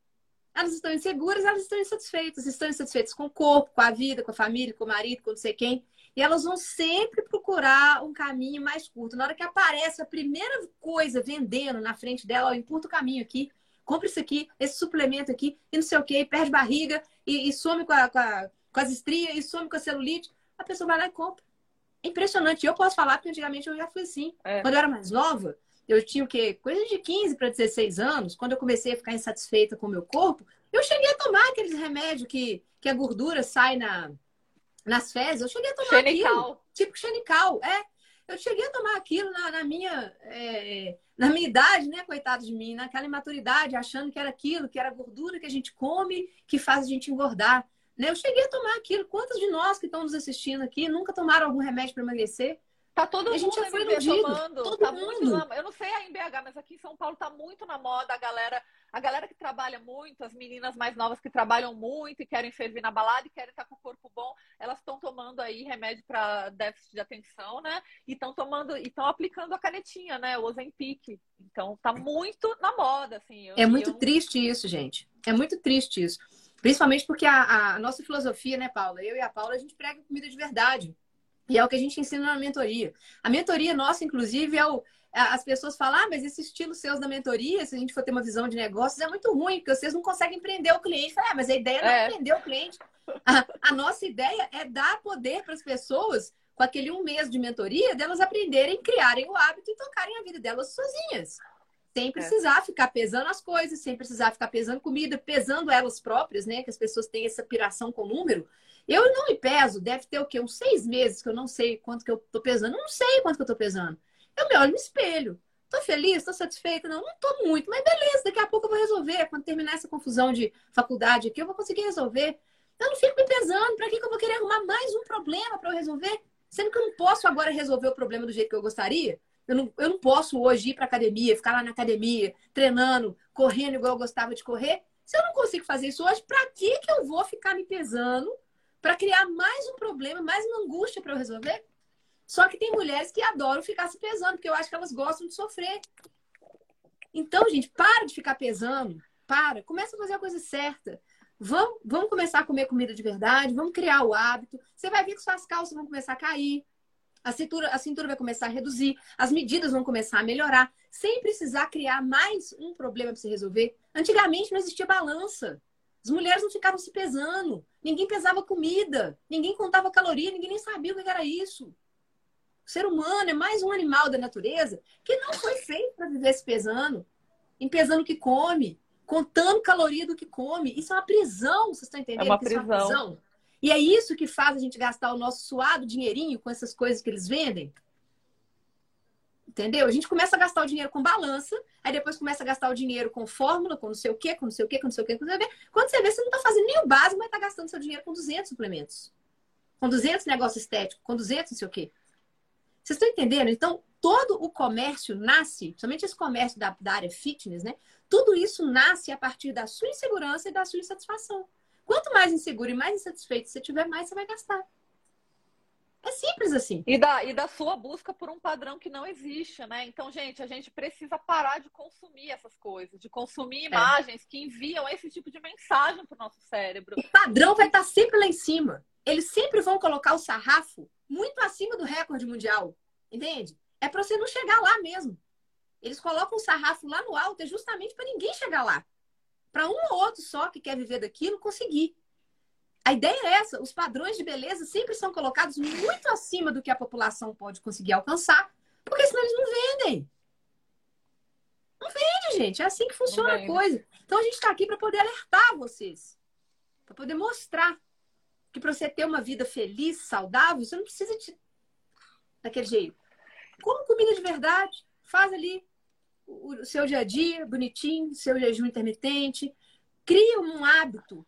Elas estão inseguras, elas estão insatisfeitas. Estão insatisfeitas com o corpo, com a vida, com a família, com o marido, com não sei quem. E elas vão sempre procurar um caminho mais curto. Na hora que aparece a primeira coisa vendendo na frente dela, ó, encurta o caminho aqui, compra isso aqui, esse suplemento aqui, e não sei o quê, perde barriga, e, e some com, a, com, a, com as estrias, e some com a celulite. A pessoa vai lá e compra. É impressionante. Eu posso falar, porque antigamente eu já fui assim. É. Quando eu era mais nova, eu tinha o quê? Coisa de 15 para 16 anos, quando eu comecei a ficar insatisfeita com o meu corpo, eu cheguei a tomar aqueles remédios que, que a gordura sai na, nas fezes. Eu cheguei a tomar xenical. aquilo. Tipo xenical, é. Eu cheguei a tomar aquilo na, na minha é, na minha idade, né? Coitado de mim, naquela imaturidade, achando que era aquilo, que era a gordura que a gente come que faz a gente engordar. Né? Eu cheguei a tomar aquilo. Quantos de nós que estão nos assistindo aqui nunca tomaram algum remédio para emagrecer? Tá todo a mundo gente já foi tomando. Todo tá mundo. muito na... Eu não sei aí em BH, mas aqui em São Paulo tá muito na moda a galera, a galera que trabalha muito, as meninas mais novas que trabalham muito e querem servir na balada e querem estar com o corpo bom, elas estão tomando aí remédio para déficit de atenção, né? E estão tomando e estão aplicando a canetinha, né? O Ozempic. Então tá muito na moda, assim. Eu, é muito eu... triste isso, gente. É muito triste isso. Principalmente porque a, a nossa filosofia, né, Paula? Eu e a Paula, a gente prega comida de verdade. E é o que a gente ensina na mentoria. A mentoria nossa, inclusive, é o. As pessoas falam, ah, mas esse estilo seus da mentoria, se a gente for ter uma visão de negócios, é muito ruim, porque vocês não conseguem empreender o cliente. Fala, ah, mas a ideia não é, é empreender o cliente. A, a nossa ideia é dar poder para as pessoas, com aquele um mês de mentoria, delas aprenderem, criarem o hábito e tocarem a vida delas sozinhas. Sem é. precisar é. ficar pesando as coisas, sem precisar ficar pesando comida, pesando elas próprias, né? Que as pessoas têm essa piração com o número. Eu não me peso, deve ter o quê? Uns seis meses que eu não sei quanto que eu tô pesando. não sei quanto que eu tô pesando. Eu me olho no espelho. Tô feliz, tô satisfeita? Não, não tô muito, mas beleza, daqui a pouco eu vou resolver. Quando terminar essa confusão de faculdade aqui, eu vou conseguir resolver. Eu não fico me pesando. Pra que, que eu vou querer arrumar mais um problema para eu resolver? Sendo que eu não posso agora resolver o problema do jeito que eu gostaria. Eu não, eu não posso hoje ir para academia, ficar lá na academia, treinando, correndo igual eu gostava de correr. Se eu não consigo fazer isso hoje, para que, que eu vou ficar me pesando para criar mais um problema, mais uma angústia para eu resolver. Só que tem mulheres que adoram ficar se pesando, porque eu acho que elas gostam de sofrer. Então, gente, para de ficar pesando. Para. Começa a fazer a coisa certa. Vamos, vamos começar a comer comida de verdade. Vamos criar o hábito. Você vai ver que suas calças vão começar a cair. A cintura, a cintura vai começar a reduzir, as medidas vão começar a melhorar, sem precisar criar mais um problema para se resolver. Antigamente não existia balança. As mulheres não ficavam se pesando, ninguém pesava comida, ninguém contava caloria, ninguém nem sabia o que era isso. O ser humano é mais um animal da natureza que não foi feito para viver se pesando, em pesando o que come, contando caloria do que come. Isso é uma prisão, vocês estão entendendo? É uma prisão. É uma prisão. E é isso que faz a gente gastar o nosso suado dinheirinho com essas coisas que eles vendem. Entendeu? A gente começa a gastar o dinheiro com balança, aí depois começa a gastar o dinheiro com fórmula, com não sei o quê, com não sei o quê, com não sei o quê, com não sei o quê. Quando você vê, você não está fazendo nem o básico, mas está gastando seu dinheiro com 200 suplementos. Com 200 negócios estéticos, com 200 não sei o quê. Vocês estão entendendo? Então, todo o comércio nasce, somente esse comércio da, da área fitness, né? Tudo isso nasce a partir da sua insegurança e da sua insatisfação. Quanto mais inseguro e mais insatisfeito você tiver, mais você vai gastar. É simples assim. E da, e da sua busca por um padrão que não existe, né? Então, gente, a gente precisa parar de consumir essas coisas, de consumir é. imagens é. que enviam esse tipo de mensagem para o nosso cérebro. O padrão vai estar sempre lá em cima. Eles sempre vão colocar o sarrafo muito acima do recorde mundial. Entende? É para você não chegar lá mesmo. Eles colocam o sarrafo lá no alto, é justamente para ninguém chegar lá para um ou outro só que quer viver daquilo conseguir. A ideia é essa: os padrões de beleza sempre são colocados muito acima do que a população pode conseguir alcançar, porque senão eles não vendem. Não vende, gente. É assim que funciona a coisa. Então a gente está aqui para poder alertar vocês, para poder mostrar que para você ter uma vida feliz, saudável, você não precisa de daquele jeito. Come comida de verdade, faz ali o seu dia a dia bonitinho, seu jejum intermitente. Cria um hábito.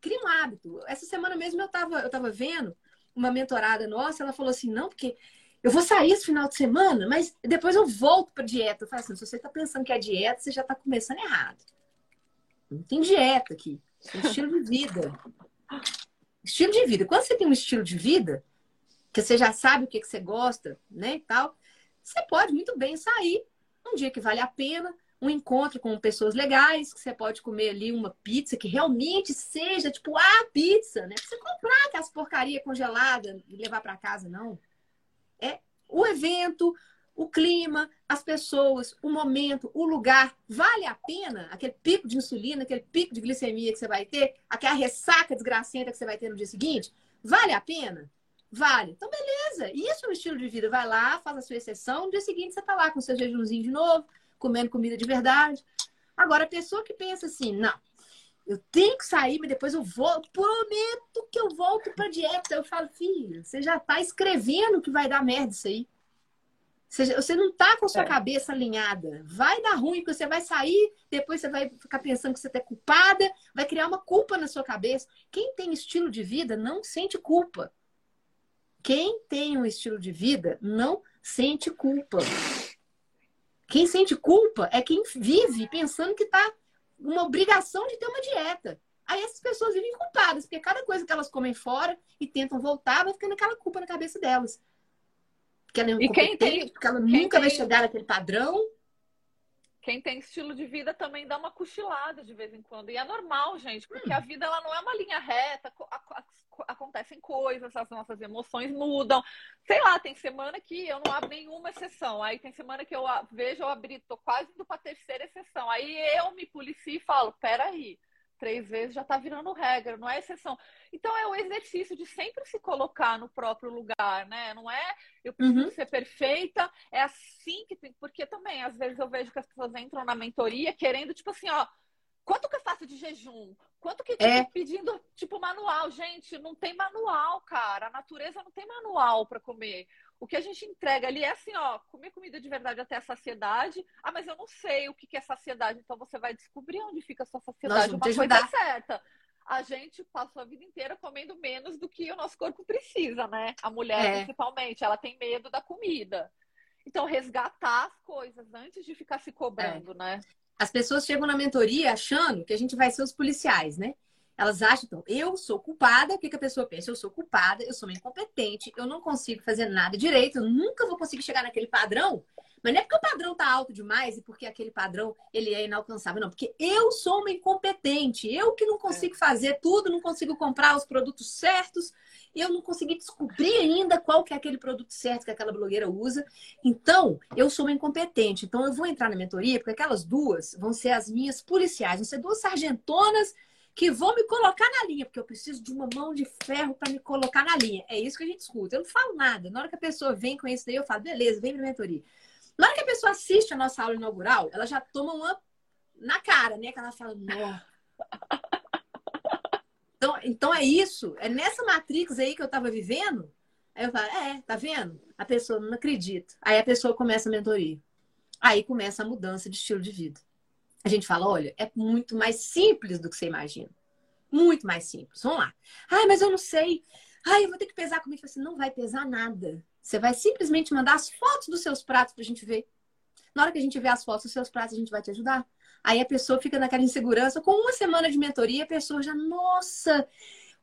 Cria um hábito. Essa semana mesmo eu estava eu tava vendo uma mentorada nossa, ela falou assim: não, porque eu vou sair esse final de semana, mas depois eu volto para dieta. Eu falei assim: se você está pensando que é dieta, você já está começando errado. Não tem dieta aqui. Tem estilo de vida. Estilo de vida. Quando você tem um estilo de vida, que você já sabe o que, que você gosta, né, e tal, você pode muito bem sair um dia que vale a pena, um encontro com pessoas legais, que você pode comer ali uma pizza que realmente seja tipo a pizza, né? Você comprar aquelas porcaria congelada e levar para casa, não. É o evento, o clima, as pessoas, o momento, o lugar, vale a pena aquele pico de insulina, aquele pico de glicemia que você vai ter, aquela ressaca desgracenta que você vai ter no dia seguinte? Vale a pena? Vale. Então, beleza. Isso é um estilo de vida. Vai lá, faz a sua exceção. No dia seguinte, você tá lá com seu jejumzinho de novo, comendo comida de verdade. Agora, a pessoa que pensa assim, não, eu tenho que sair, mas depois eu volto. Prometo que eu volto pra dieta. Eu falo, filha, você já tá escrevendo que vai dar merda isso aí. Você não tá com a sua é. cabeça alinhada. Vai dar ruim, porque você vai sair, depois você vai ficar pensando que você tá culpada, vai criar uma culpa na sua cabeça. Quem tem estilo de vida não sente culpa. Quem tem um estilo de vida não sente culpa. Quem sente culpa é quem vive pensando que está uma obrigação de ter uma dieta. Aí essas pessoas vivem culpadas, porque cada coisa que elas comem fora e tentam voltar, vai ficando aquela culpa na cabeça delas. Porque ela é e quem tem, porque ela nunca tem... vai chegar naquele padrão. Quem tem estilo de vida também dá uma cochilada de vez em quando. E é normal, gente, porque hum. a vida ela não é uma linha reta acontecem coisas, as nossas emoções mudam. Sei lá, tem semana que eu não abro nenhuma exceção. Aí tem semana que eu vejo eu abrir, tô quase indo para terceira exceção. Aí eu me policio e falo, peraí, três vezes já tá virando regra, não é exceção. Então é o exercício de sempre se colocar no próprio lugar, né? Não é eu preciso uhum. ser perfeita, é assim que tem. Porque também, às vezes, eu vejo que as pessoas entram na mentoria querendo, tipo assim, ó Quanto que eu faço de jejum? Quanto que tipo, é. pedindo, tipo, manual? Gente, não tem manual, cara. A natureza não tem manual para comer. O que a gente entrega ali é assim, ó, comer comida de verdade até a saciedade. Ah, mas eu não sei o que é saciedade. Então você vai descobrir onde fica a sua saciedade. Uma coisa certa. A gente passou a vida inteira comendo menos do que o nosso corpo precisa, né? A mulher, é. principalmente, ela tem medo da comida. Então, resgatar as coisas antes de ficar se cobrando, é. né? As pessoas chegam na mentoria achando que a gente vai ser os policiais, né? Elas acham, então, eu sou culpada. O que, que a pessoa pensa? Eu sou culpada, eu sou incompetente, eu não consigo fazer nada direito, eu nunca vou conseguir chegar naquele padrão. Mas não é porque o padrão tá alto demais e porque aquele padrão ele é inalcançável, não. Porque eu sou uma incompetente. Eu que não consigo é. fazer tudo, não consigo comprar os produtos certos, eu não consegui descobrir ainda qual que é aquele produto certo que aquela blogueira usa. Então, eu sou uma incompetente. Então, eu vou entrar na mentoria porque aquelas duas vão ser as minhas policiais, vão ser duas sargentonas que vão me colocar na linha, porque eu preciso de uma mão de ferro para me colocar na linha. É isso que a gente escuta. Eu não falo nada. Na hora que a pessoa vem com isso daí, eu falo, beleza, vem para mentoria. Na hora que a pessoa assiste a nossa aula inaugural, ela já toma uma na cara, né? Que ela fala, não. Então, então é isso. É nessa matrix aí que eu tava vivendo. Aí eu falo, é, tá vendo? A pessoa não acredita. Aí a pessoa começa a mentoria. Aí começa a mudança de estilo de vida. A gente fala, olha, é muito mais simples do que você imagina. Muito mais simples. Vamos lá. Ai, mas eu não sei. Ai, eu vou ter que pesar comigo. Você não vai pesar nada. Você vai simplesmente mandar as fotos dos seus pratos para a gente ver. Na hora que a gente vê as fotos dos seus pratos, a gente vai te ajudar. Aí a pessoa fica naquela insegurança. Com uma semana de mentoria, a pessoa já, nossa,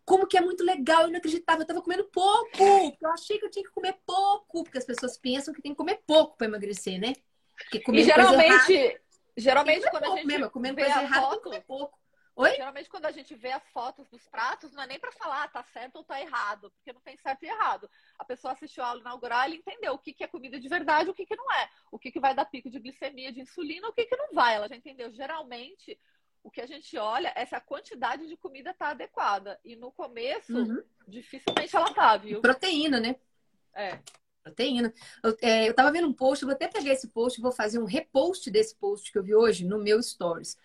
como que é muito legal, eu não acreditava, eu estava comendo pouco, eu achei que eu tinha que comer pouco, porque as pessoas pensam que tem que comer pouco para emagrecer, né? Porque comer e geralmente, geralmente quando a gente mesmo, comendo coisa errada, foto, comer pouco. Oi? Geralmente, quando a gente vê as fotos dos pratos, não é nem para falar ah, tá certo ou tá errado, porque não tem certo e errado. A pessoa assistiu a aula inaugural e entendeu o que, que é comida de verdade o que, que não é. O que, que vai dar pico de glicemia, de insulina, o que, que não vai. Ela já entendeu. Geralmente, o que a gente olha é se a quantidade de comida está adequada. E no começo, uhum. dificilmente ela tá, viu? Proteína, né? É. Proteína. Eu, é, eu tava vendo um post, vou até pegar esse post, vou fazer um repost desse post que eu vi hoje no meu Stories.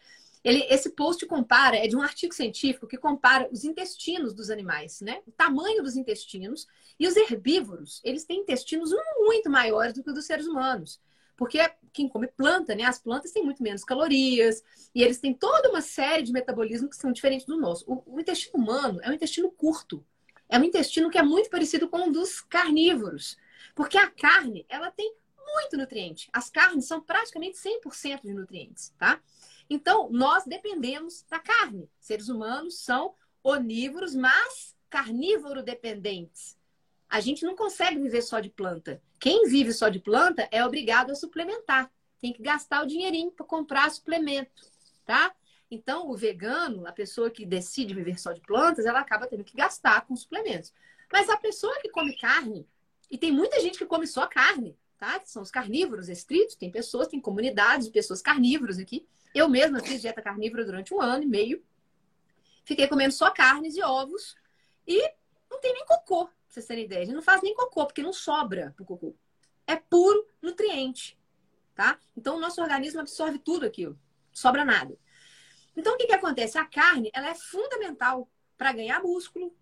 Ele, esse post compara, é de um artigo científico que compara os intestinos dos animais, né? O tamanho dos intestinos. E os herbívoros, eles têm intestinos muito maiores do que os dos seres humanos. Porque quem come planta, né? As plantas têm muito menos calorias e eles têm toda uma série de metabolismos que são diferentes do nosso. O, o intestino humano é um intestino curto. É um intestino que é muito parecido com o dos carnívoros. Porque a carne, ela tem muito nutriente. As carnes são praticamente 100% de nutrientes, tá? Então, nós dependemos da carne. Seres humanos são onívoros, mas carnívoro dependentes. A gente não consegue viver só de planta. Quem vive só de planta é obrigado a suplementar. Tem que gastar o dinheirinho para comprar suplemento, tá? Então, o vegano, a pessoa que decide viver só de plantas, ela acaba tendo que gastar com suplementos. Mas a pessoa que come carne, e tem muita gente que come só carne, tá? São os carnívoros estritos, tem pessoas, tem comunidades de pessoas carnívoras aqui. Eu mesma fiz dieta carnívora durante um ano e meio. Fiquei comendo só carnes e ovos. E não tem nem cocô, pra vocês terem ideia. A gente não faz nem cocô, porque não sobra pro cocô. É puro nutriente, tá? Então, o nosso organismo absorve tudo aquilo. Sobra nada. Então, o que, que acontece? A carne, ela é fundamental para ganhar músculo,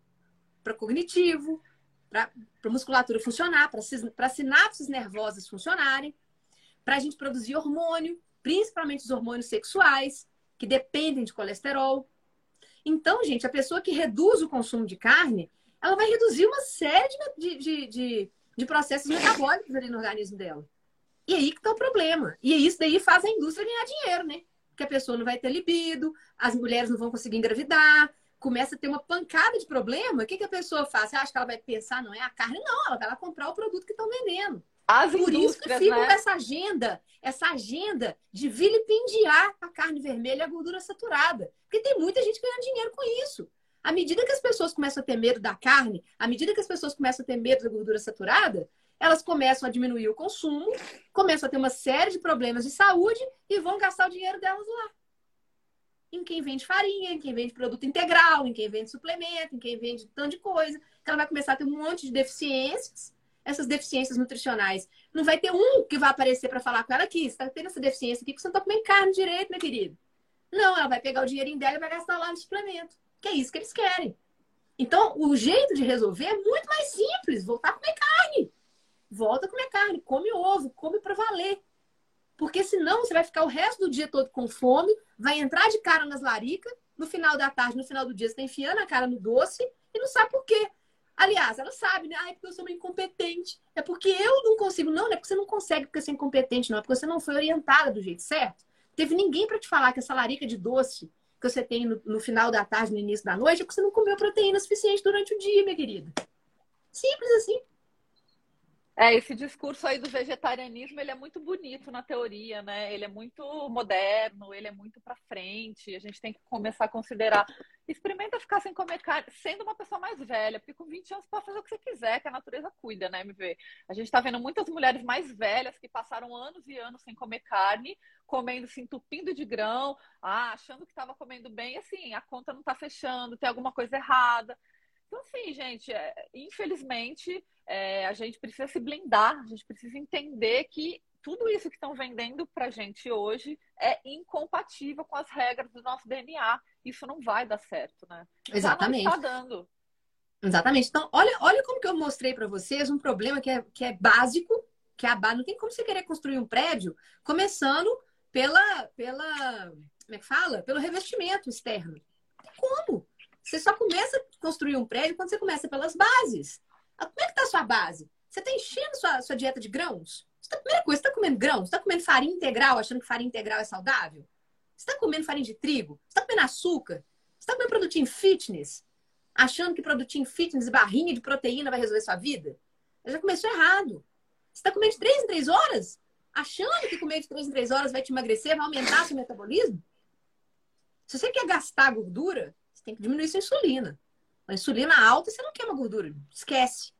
para cognitivo, para musculatura funcionar, para sinapses nervosas funcionarem, para a gente produzir hormônio, principalmente os hormônios sexuais, que dependem de colesterol. Então, gente, a pessoa que reduz o consumo de carne, ela vai reduzir uma série de, de, de, de processos metabólicos ali no organismo dela. E aí que está o problema. E isso daí faz a indústria ganhar dinheiro, né? Porque a pessoa não vai ter libido, as mulheres não vão conseguir engravidar, começa a ter uma pancada de problema. O que, que a pessoa faz? Você acha que ela vai pensar, não é a carne? Não, ela vai lá comprar o produto que estão vendendo. As Por isso que ficam né? essa agenda, essa agenda de vilipendiar a carne vermelha e a gordura saturada. Porque tem muita gente ganhando dinheiro com isso. À medida que as pessoas começam a ter medo da carne, à medida que as pessoas começam a ter medo da gordura saturada, elas começam a diminuir o consumo, começam a ter uma série de problemas de saúde e vão gastar o dinheiro delas lá. Em quem vende farinha, em quem vende produto integral, em quem vende suplemento, em quem vende tanto de coisa. Ela vai começar a ter um monte de deficiências essas deficiências nutricionais. Não vai ter um que vai aparecer para falar com ela aqui, você está tendo essa deficiência aqui, porque você não está comendo carne direito, meu querido. Não, ela vai pegar o dinheirinho dela e vai gastar lá no suplemento. Que é isso que eles querem. Então, o jeito de resolver é muito mais simples. Voltar a comer carne. Volta a comer carne. Come ovo. Come para valer. Porque senão você vai ficar o resto do dia todo com fome, vai entrar de cara nas laricas, no final da tarde, no final do dia, você está enfiando a cara no doce e não sabe por quê. Aliás, ela sabe, né? Ah, é porque eu sou uma incompetente. É porque eu não consigo. Não, não é porque você não consegue porque você é incompetente, não. É porque você não foi orientada do jeito certo. Teve ninguém para te falar que essa larica de doce que você tem no, no, final da tarde, no início da noite, é porque você não comeu proteína suficiente durante o dia, minha querida. Simples assim. É, esse discurso aí do vegetarianismo, ele é muito bonito na teoria, né? Ele é muito moderno, ele é muito para frente. A gente tem que começar a considerar. Experimenta ficar sem comer carne, sendo uma pessoa mais velha, porque com 20 anos pode fazer o que você quiser, que a natureza cuida, né, MV? A gente está vendo muitas mulheres mais velhas que passaram anos e anos sem comer carne, comendo, se entupindo de grão, ah, achando que estava comendo bem, assim, a conta não está fechando, tem alguma coisa errada. Então, assim, gente, é, infelizmente, é, a gente precisa se blindar, a gente precisa entender que tudo isso que estão vendendo para a gente hoje é incompatível com as regras do nosso DNA. Isso não vai dar certo, né? Exatamente. não está dando. Exatamente. Então, olha, olha como que eu mostrei para vocês um problema que é, que é básico, que é a base. Não tem como você querer construir um prédio começando pela, pela, como é que fala? Pelo revestimento externo. Não tem como. Você só começa a construir um prédio quando você começa pelas bases. Ah, como é que está a sua base? Você está enchendo sua, sua dieta de grãos? Você tá, primeira coisa, você está comendo grãos? Você está comendo farinha integral, achando que farinha integral é saudável? Você está comendo farinha de trigo? Você está comendo açúcar? Você está comendo produtinho fitness? Achando que produtinho fitness e barrinha de proteína vai resolver sua vida? Já começou errado. Você está comendo de 3 em 3 horas? Achando que comer de 3 em 3 horas vai te emagrecer, vai aumentar seu metabolismo? Se você quer gastar gordura, tem que diminuir sua insulina. A insulina alta, você não queima gordura. Esquece.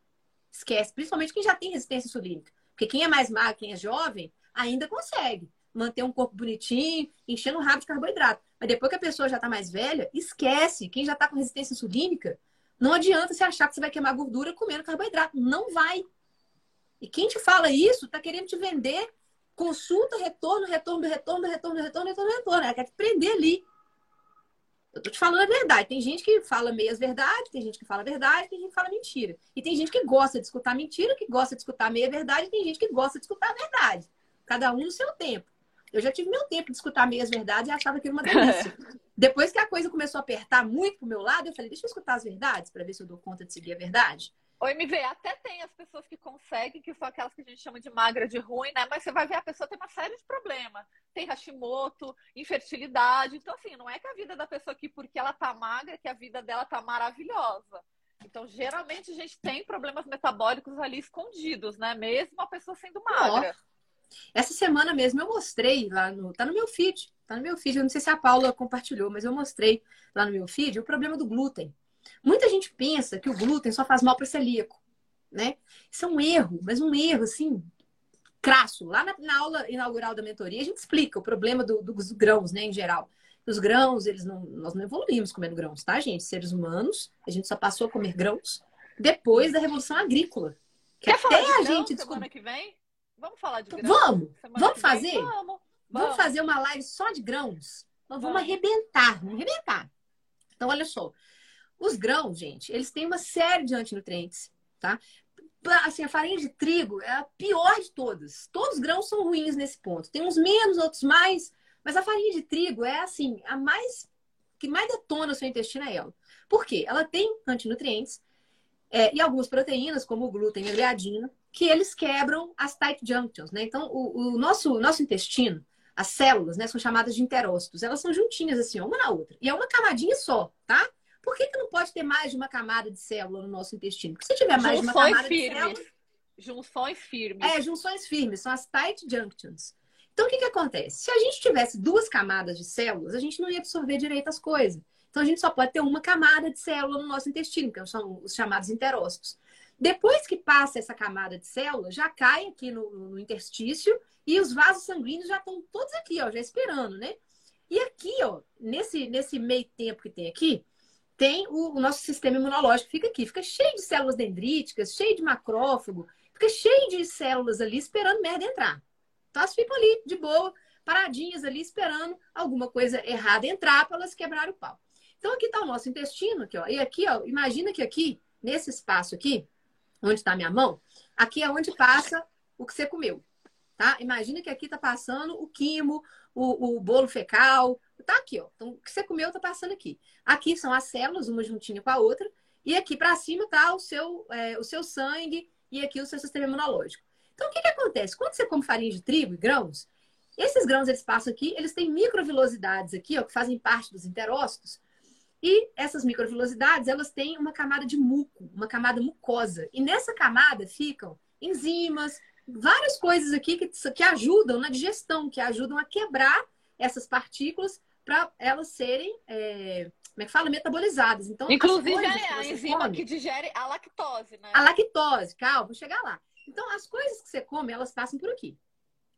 Esquece. Principalmente quem já tem resistência insulínica. Porque quem é mais magro, quem é jovem, ainda consegue manter um corpo bonitinho, enchendo o rabo de carboidrato. Mas depois que a pessoa já está mais velha, esquece. Quem já está com resistência insulínica, não adianta você achar que você vai queimar gordura comendo carboidrato. Não vai. E quem te fala isso está querendo te vender consulta, retorno, retorno, retorno, retorno, retorno, retorno, retorno. Ela quer te prender ali. Eu tô te falando a verdade. Tem gente que fala meias verdade, tem gente que fala verdade, tem gente que fala mentira. E tem gente que gosta de escutar mentira, que gosta de escutar meia verdade, e tem gente que gosta de escutar a verdade. Cada um no seu tempo. Eu já tive meu tempo de escutar meias verdades e achava aquilo uma delícia. Depois que a coisa começou a apertar muito pro meu lado, eu falei, deixa eu escutar as verdades para ver se eu dou conta de seguir a verdade. O MV, até tem as pessoas que conseguem, que são aquelas que a gente chama de magra de ruim, né? Mas você vai ver a pessoa tem uma série de problemas. Tem Hashimoto, infertilidade. Então, assim, não é que a vida da pessoa aqui, porque ela tá magra, que a vida dela tá maravilhosa. Então, geralmente, a gente tem problemas metabólicos ali escondidos, né? Mesmo a pessoa sendo magra. Essa semana mesmo eu mostrei lá no. Tá no meu feed. Tá no meu feed. Eu não sei se a Paula compartilhou, mas eu mostrei lá no meu feed o problema do glúten. Muita gente pensa que o glúten só faz mal para celíaco, né? Isso é um erro, mas um erro, assim, crasso. Lá na, na aula inaugural da mentoria, a gente explica o problema do, dos grãos, né, em geral. Os grãos, eles não, nós não evoluímos comendo grãos, tá, gente? Seres humanos, a gente só passou a comer grãos depois da Revolução Agrícola. Que Quer falar de a gente descobriu. que vem? Vamos falar de grãos? Vamos! Semana vamos fazer? Vamos, vamos. Vamos fazer uma live só de grãos? Nós vamos, vamos arrebentar, vamos arrebentar. Então, olha só. Os grãos, gente, eles têm uma série de antinutrientes, tá? Assim, a farinha de trigo é a pior de todas. Todos os grãos são ruins nesse ponto. Tem uns menos, outros mais, mas a farinha de trigo é assim, a mais que mais detona o seu intestino é ela. Por quê? Ela tem antinutrientes é, e algumas proteínas, como o glúten e a gliadina, que eles quebram as tight junctions, né? Então, o, o nosso, nosso intestino, as células, né, são chamadas de enterócitos. Elas são juntinhas assim, uma na outra. E é uma camadinha só, tá? Por que, que não pode ter mais de uma camada de célula no nosso intestino? Porque se tiver mais junções de uma camada firmes. de célula... Junções firmes. É, junções firmes, são as tight junctions. Então, o que, que acontece? Se a gente tivesse duas camadas de células, a gente não ia absorver direito as coisas. Então, a gente só pode ter uma camada de célula no nosso intestino, que são os chamados enterócitos. Depois que passa essa camada de célula, já cai aqui no, no interstício e os vasos sanguíneos já estão todos aqui, ó, já esperando, né? E aqui, ó, nesse, nesse meio tempo que tem aqui, tem o, o, nosso sistema imunológico, fica aqui, fica cheio de células dendríticas, cheio de macrófago, fica cheio de células ali esperando merda entrar. Então elas ficam ali, de boa, paradinhas ali, esperando alguma coisa errada entrar para elas quebrar o pau. Então aqui está o nosso intestino, aqui, ó. E aqui, ó, imagina que aqui, nesse espaço aqui, onde está minha mão, aqui é onde passa o que você comeu. Tá? Imagina que aqui está passando o quimo, o, o bolo fecal, tá aqui, ó. Então, o que você comeu tá passando aqui. Aqui são as células, uma juntinha com a outra, e aqui para cima tá o seu, é, o seu sangue e aqui o seu sistema imunológico. Então, o que, que acontece? Quando você come farinha de trigo e grãos, esses grãos eles passam aqui, eles têm microvilosidades aqui, ó, que fazem parte dos enterócitos, e essas microvilosidades, elas têm uma camada de muco, uma camada mucosa. E nessa camada ficam enzimas, várias coisas aqui que, que ajudam na digestão, que ajudam a quebrar essas partículas para elas serem, é, como é que fala? Metabolizadas. Então, Inclusive, é a enzima come, que digere a lactose, né? A lactose, calma, vou chegar lá. Então, as coisas que você come, elas passam por aqui.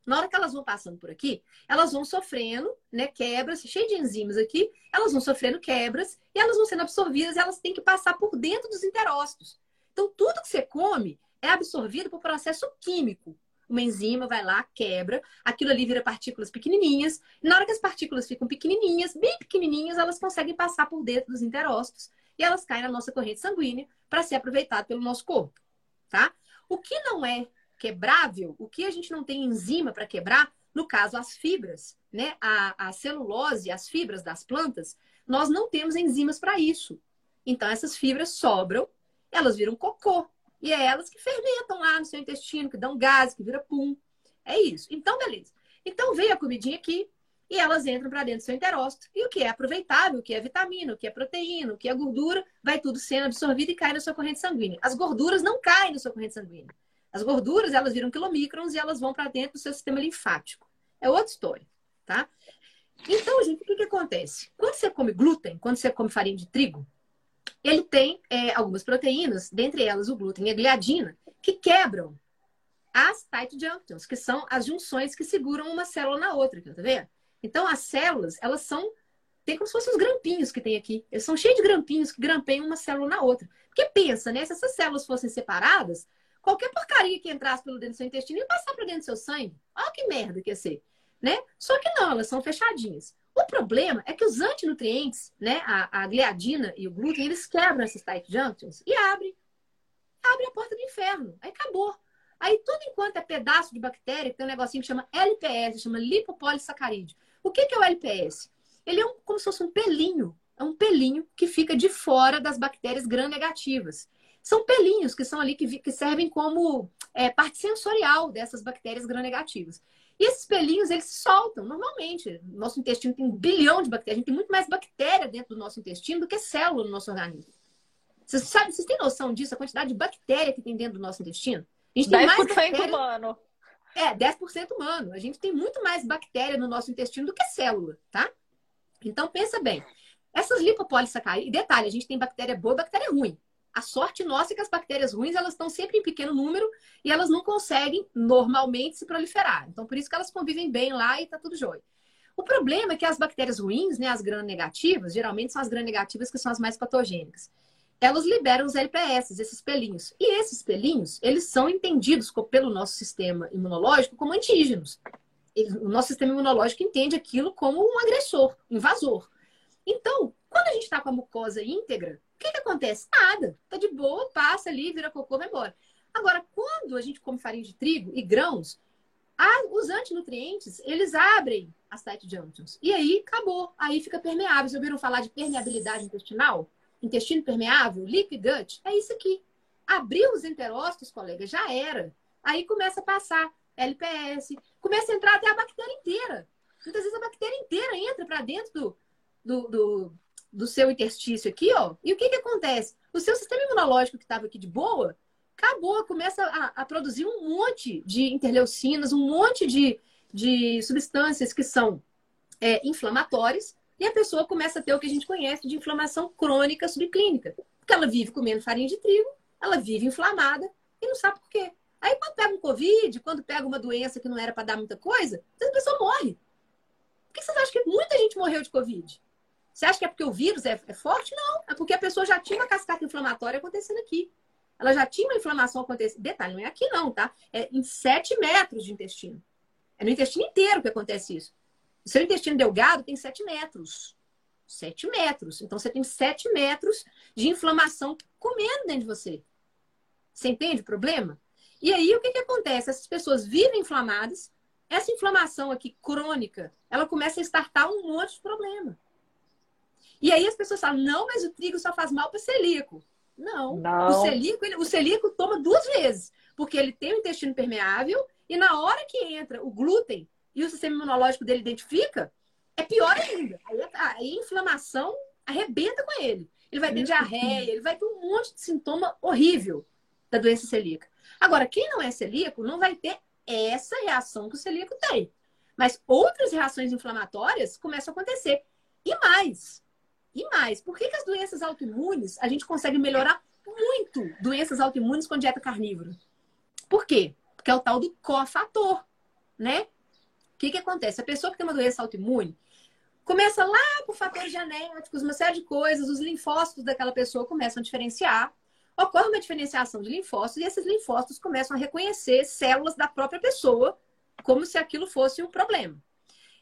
Na hora que elas vão passando por aqui, elas vão sofrendo, né, quebras, cheio de enzimas aqui, elas vão sofrendo quebras e elas vão sendo absorvidas, elas têm que passar por dentro dos enterócitos. Então, tudo que você come é absorvido por processo químico. Uma enzima vai lá, quebra, aquilo ali vira partículas pequenininhas. Na hora que as partículas ficam pequenininhas, bem pequenininhas, elas conseguem passar por dentro dos enterócitos e elas caem na nossa corrente sanguínea para ser aproveitado pelo nosso corpo, tá? O que não é quebrável, o que a gente não tem enzima para quebrar, no caso, as fibras, né? A, a celulose, as fibras das plantas, nós não temos enzimas para isso. Então, essas fibras sobram, elas viram cocô. E é elas que fermentam lá no seu intestino, que dão gás, que vira pum. É isso. Então, beleza. Então, veio a comidinha aqui e elas entram para dentro do seu enterócito. E o que é aproveitável, o que é vitamina, o que é proteína, o que é gordura, vai tudo sendo absorvido e cai na sua corrente sanguínea. As gorduras não caem na sua corrente sanguínea. As gorduras, elas viram quilomicrons e elas vão para dentro do seu sistema linfático. É outra história, tá? Então, gente, o que, que acontece? Quando você come glúten, quando você come farinha de trigo, ele tem é, algumas proteínas, dentre elas o glúten e a gliadina, que quebram as tight junctions, que são as junções que seguram uma célula na outra, tá vendo? Então, as células, elas são tem como se fossem os grampinhos que tem aqui. Eles são cheios de grampinhos que grampeiam uma célula na outra. Porque pensa, né? Se essas células fossem separadas, qualquer porcaria que entrasse pelo dentro do seu intestino ia passar para dentro do seu sangue. Olha que merda que ia ser, né? Só que não, elas são fechadinhas. O problema é que os antinutrientes, né, a, a gliadina e o glúten, eles quebram essas tight junctions e abrem. Abre a porta do inferno. Aí acabou. Aí tudo enquanto é pedaço de bactéria, tem um negocinho que chama LPS, chama lipopolissacarídeo. O que, que é o LPS? Ele é um, como se fosse um pelinho. É um pelinho que fica de fora das bactérias gram-negativas. São pelinhos que são ali que, que servem como é, parte sensorial dessas bactérias gram-negativas. E esses pelinhos, eles se soltam normalmente. Nosso intestino tem um bilhão de bactérias. A gente tem muito mais bactéria dentro do nosso intestino do que célula no nosso organismo. Vocês, sabem, vocês têm noção disso? A quantidade de bactéria que tem dentro do nosso intestino? A gente tem 10% mais bactéria... humano. É, 10% humano. A gente tem muito mais bactéria no nosso intestino do que célula, tá? Então, pensa bem. Essas lipopolissacarídeos... E detalhe, a gente tem bactéria boa e bactéria ruim. A sorte nossa é que as bactérias ruins elas estão sempre em pequeno número e elas não conseguem normalmente se proliferar. Então, por isso que elas convivem bem lá e está tudo jóia. O problema é que as bactérias ruins, né, as gram-negativas, geralmente são as gram-negativas que são as mais patogênicas. Elas liberam os LPS, esses pelinhos. E esses pelinhos, eles são entendidos pelo nosso sistema imunológico como antígenos. O nosso sistema imunológico entende aquilo como um agressor, invasor. Então, quando a gente está com a mucosa íntegra, o que, que acontece? Nada. Tá de boa, passa ali, vira cocô, vai embora. Agora, quando a gente come farinha de trigo e grãos, os antinutrientes, eles abrem as tight junctions. E aí, acabou. Aí fica permeável. Vocês ouviram falar de permeabilidade intestinal? Intestino permeável? Leaky gut? É isso aqui. Abriu os enterócitos, colega, já era. Aí começa a passar LPS, começa a entrar até a bactéria inteira. Muitas vezes a bactéria inteira entra para dentro do, do, do, do seu interstício aqui, ó. E o que que acontece? O seu sistema imunológico que estava aqui de boa, acabou, começa a, a, produzir um monte de interleucinas, um monte de, de substâncias que são é, inflamatórias, e a pessoa começa a ter o que a gente conhece de inflamação crônica subclínica. Porque ela vive comendo farinha de trigo, ela vive inflamada e não sabe por quê. Aí quando pega um Covid, quando pega uma doença que não era para dar muita coisa, a pessoa morre. Por que vocês acham que muita gente morreu de Covid? Você acha que é porque o vírus é, é forte? Não. É porque a pessoa já tinha uma cascata inflamatória acontecendo aqui. Ela já tinha uma inflamação acontecendo. Detalhe, não é aqui não, tá? É em 7 metros de intestino. É no intestino inteiro que acontece isso. O seu intestino delgado tem 7 metros. 7 metros. Então você tem 7 metros de inflamação comendo dentro de você. Você entende o problema? E aí o que, que acontece? Essas pessoas vivem inflamadas, essa inflamação aqui crônica, ela começa a estartar um monte de problema. E aí as pessoas falam, não, mas o trigo só faz mal para celíaco. Não. não. O, celíaco, ele, o celíaco toma duas vezes, porque ele tem o intestino permeável e na hora que entra o glúten e o sistema imunológico dele identifica, é pior ainda. Aí a, a inflamação arrebenta com ele. Ele vai ter diarreia, ele vai ter um monte de sintoma horrível. da doença celíaca. Agora, quem não é celíaco não vai ter essa reação que o celíaco tem. Mas outras reações inflamatórias começam a acontecer. E mais, e mais, por que, que as doenças autoimunes a gente consegue melhorar muito doenças autoimunes com dieta carnívora? Por quê? Porque é o tal do cofator, né? O que, que acontece? A pessoa que tem uma doença autoimune começa lá por fatores genéticos, uma série de coisas, os linfócitos daquela pessoa começam a diferenciar, ocorre uma diferenciação de linfócitos e esses linfócitos começam a reconhecer células da própria pessoa como se aquilo fosse um problema.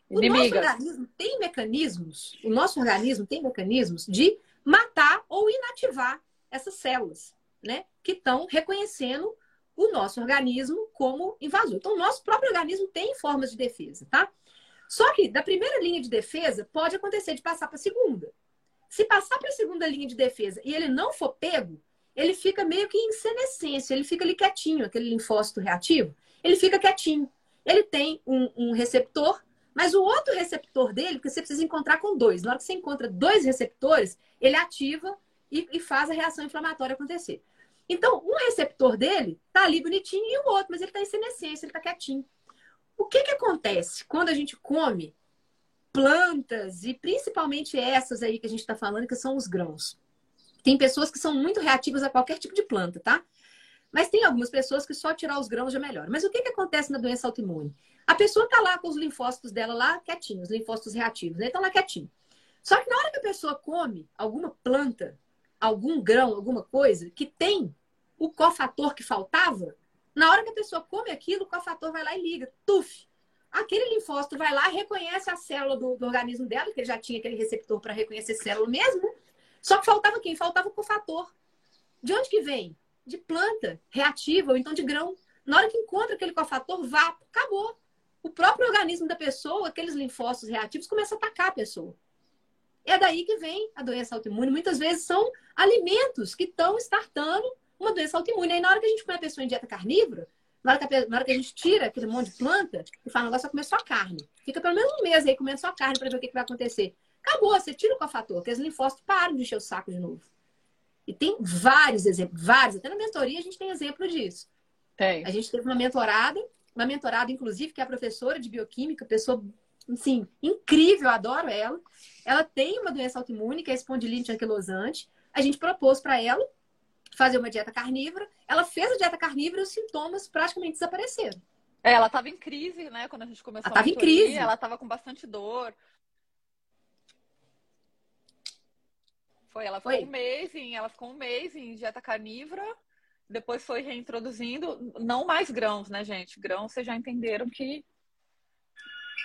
O nosso organismo tem mecanismos, o nosso organismo tem mecanismos de matar ou inativar essas células, né? Que estão reconhecendo o nosso organismo como invasor. Então, o nosso próprio organismo tem formas de defesa, tá? Só que da primeira linha de defesa pode acontecer de passar para a segunda. Se passar para a segunda linha de defesa e ele não for pego, ele fica meio que em senescência, ele fica ali quietinho, aquele linfócito reativo, ele fica quietinho. Ele tem um, um receptor, mas o outro receptor dele, porque você precisa encontrar com dois. Na hora que você encontra dois receptores, ele ativa e, e faz a reação inflamatória acontecer. Então, um receptor dele tá ali bonitinho e o outro, mas ele está em senescência, ele está quietinho. O que, que acontece quando a gente come plantas, e principalmente essas aí que a gente está falando, que são os grãos? Tem pessoas que são muito reativas a qualquer tipo de planta, tá? Mas tem algumas pessoas que só tirar os grãos já melhora. Mas o que, que acontece na doença autoimune? A pessoa está lá com os linfócitos dela lá quietinhos, linfócitos reativos, né? Estão lá quietinhos. Só que na hora que a pessoa come alguma planta, algum grão, alguma coisa que tem o cofator que faltava, na hora que a pessoa come aquilo, o cofator vai lá e liga. Tuf! Aquele linfócito vai lá, reconhece a célula do, do organismo dela, que ele já tinha aquele receptor para reconhecer célula mesmo. Só que faltava quem? Faltava o cofator. De onde que vem? De planta reativa ou então de grão. Na hora que encontra aquele cofator, vá, acabou. O próprio organismo da pessoa, aqueles linfócitos reativos, começa a atacar a pessoa. É daí que vem a doença autoimune. Muitas vezes são alimentos que estão startando uma doença autoimune. Aí na hora que a gente põe a pessoa em dieta carnívora, na hora, que a, na hora que a gente tira aquele monte de planta e fala, agora só comer só carne. Fica pelo menos um mês aí comendo só carne para ver o que, que vai acontecer. Acabou, você tira o cofator, que os linfócitos param de encher o saco de novo. E tem vários exemplos, vários. Até na mentoria a gente tem exemplo disso. Tem. A gente teve uma mentorada, uma mentorada, inclusive, que é a professora de bioquímica, pessoa, assim, incrível, adoro ela. Ela tem uma doença autoimune, que é espondilite anquilosante. A gente propôs para ela fazer uma dieta carnívora. Ela fez a dieta carnívora e os sintomas praticamente desapareceram. É, ela estava em crise, né? Quando a gente começou ela a mentoria, em crise. ela estava com bastante dor. Foi, ela ficou foi. um mês em, ela ficou um mês em dieta carnívora, depois foi reintroduzindo, não mais grãos, né, gente? Grãos vocês já entenderam que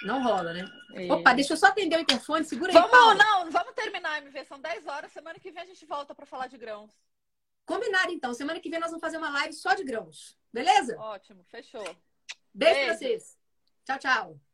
não rola, né? É. Opa, deixa eu só atender o interfone, segura aí. Vamos, Paula. não, vamos terminar, MV. São 10 horas. Semana que vem a gente volta para falar de grãos. Combinado, então. Semana que vem nós vamos fazer uma live só de grãos. Beleza? Ótimo, fechou. Beijo, Beijo. pra vocês. Tchau, tchau.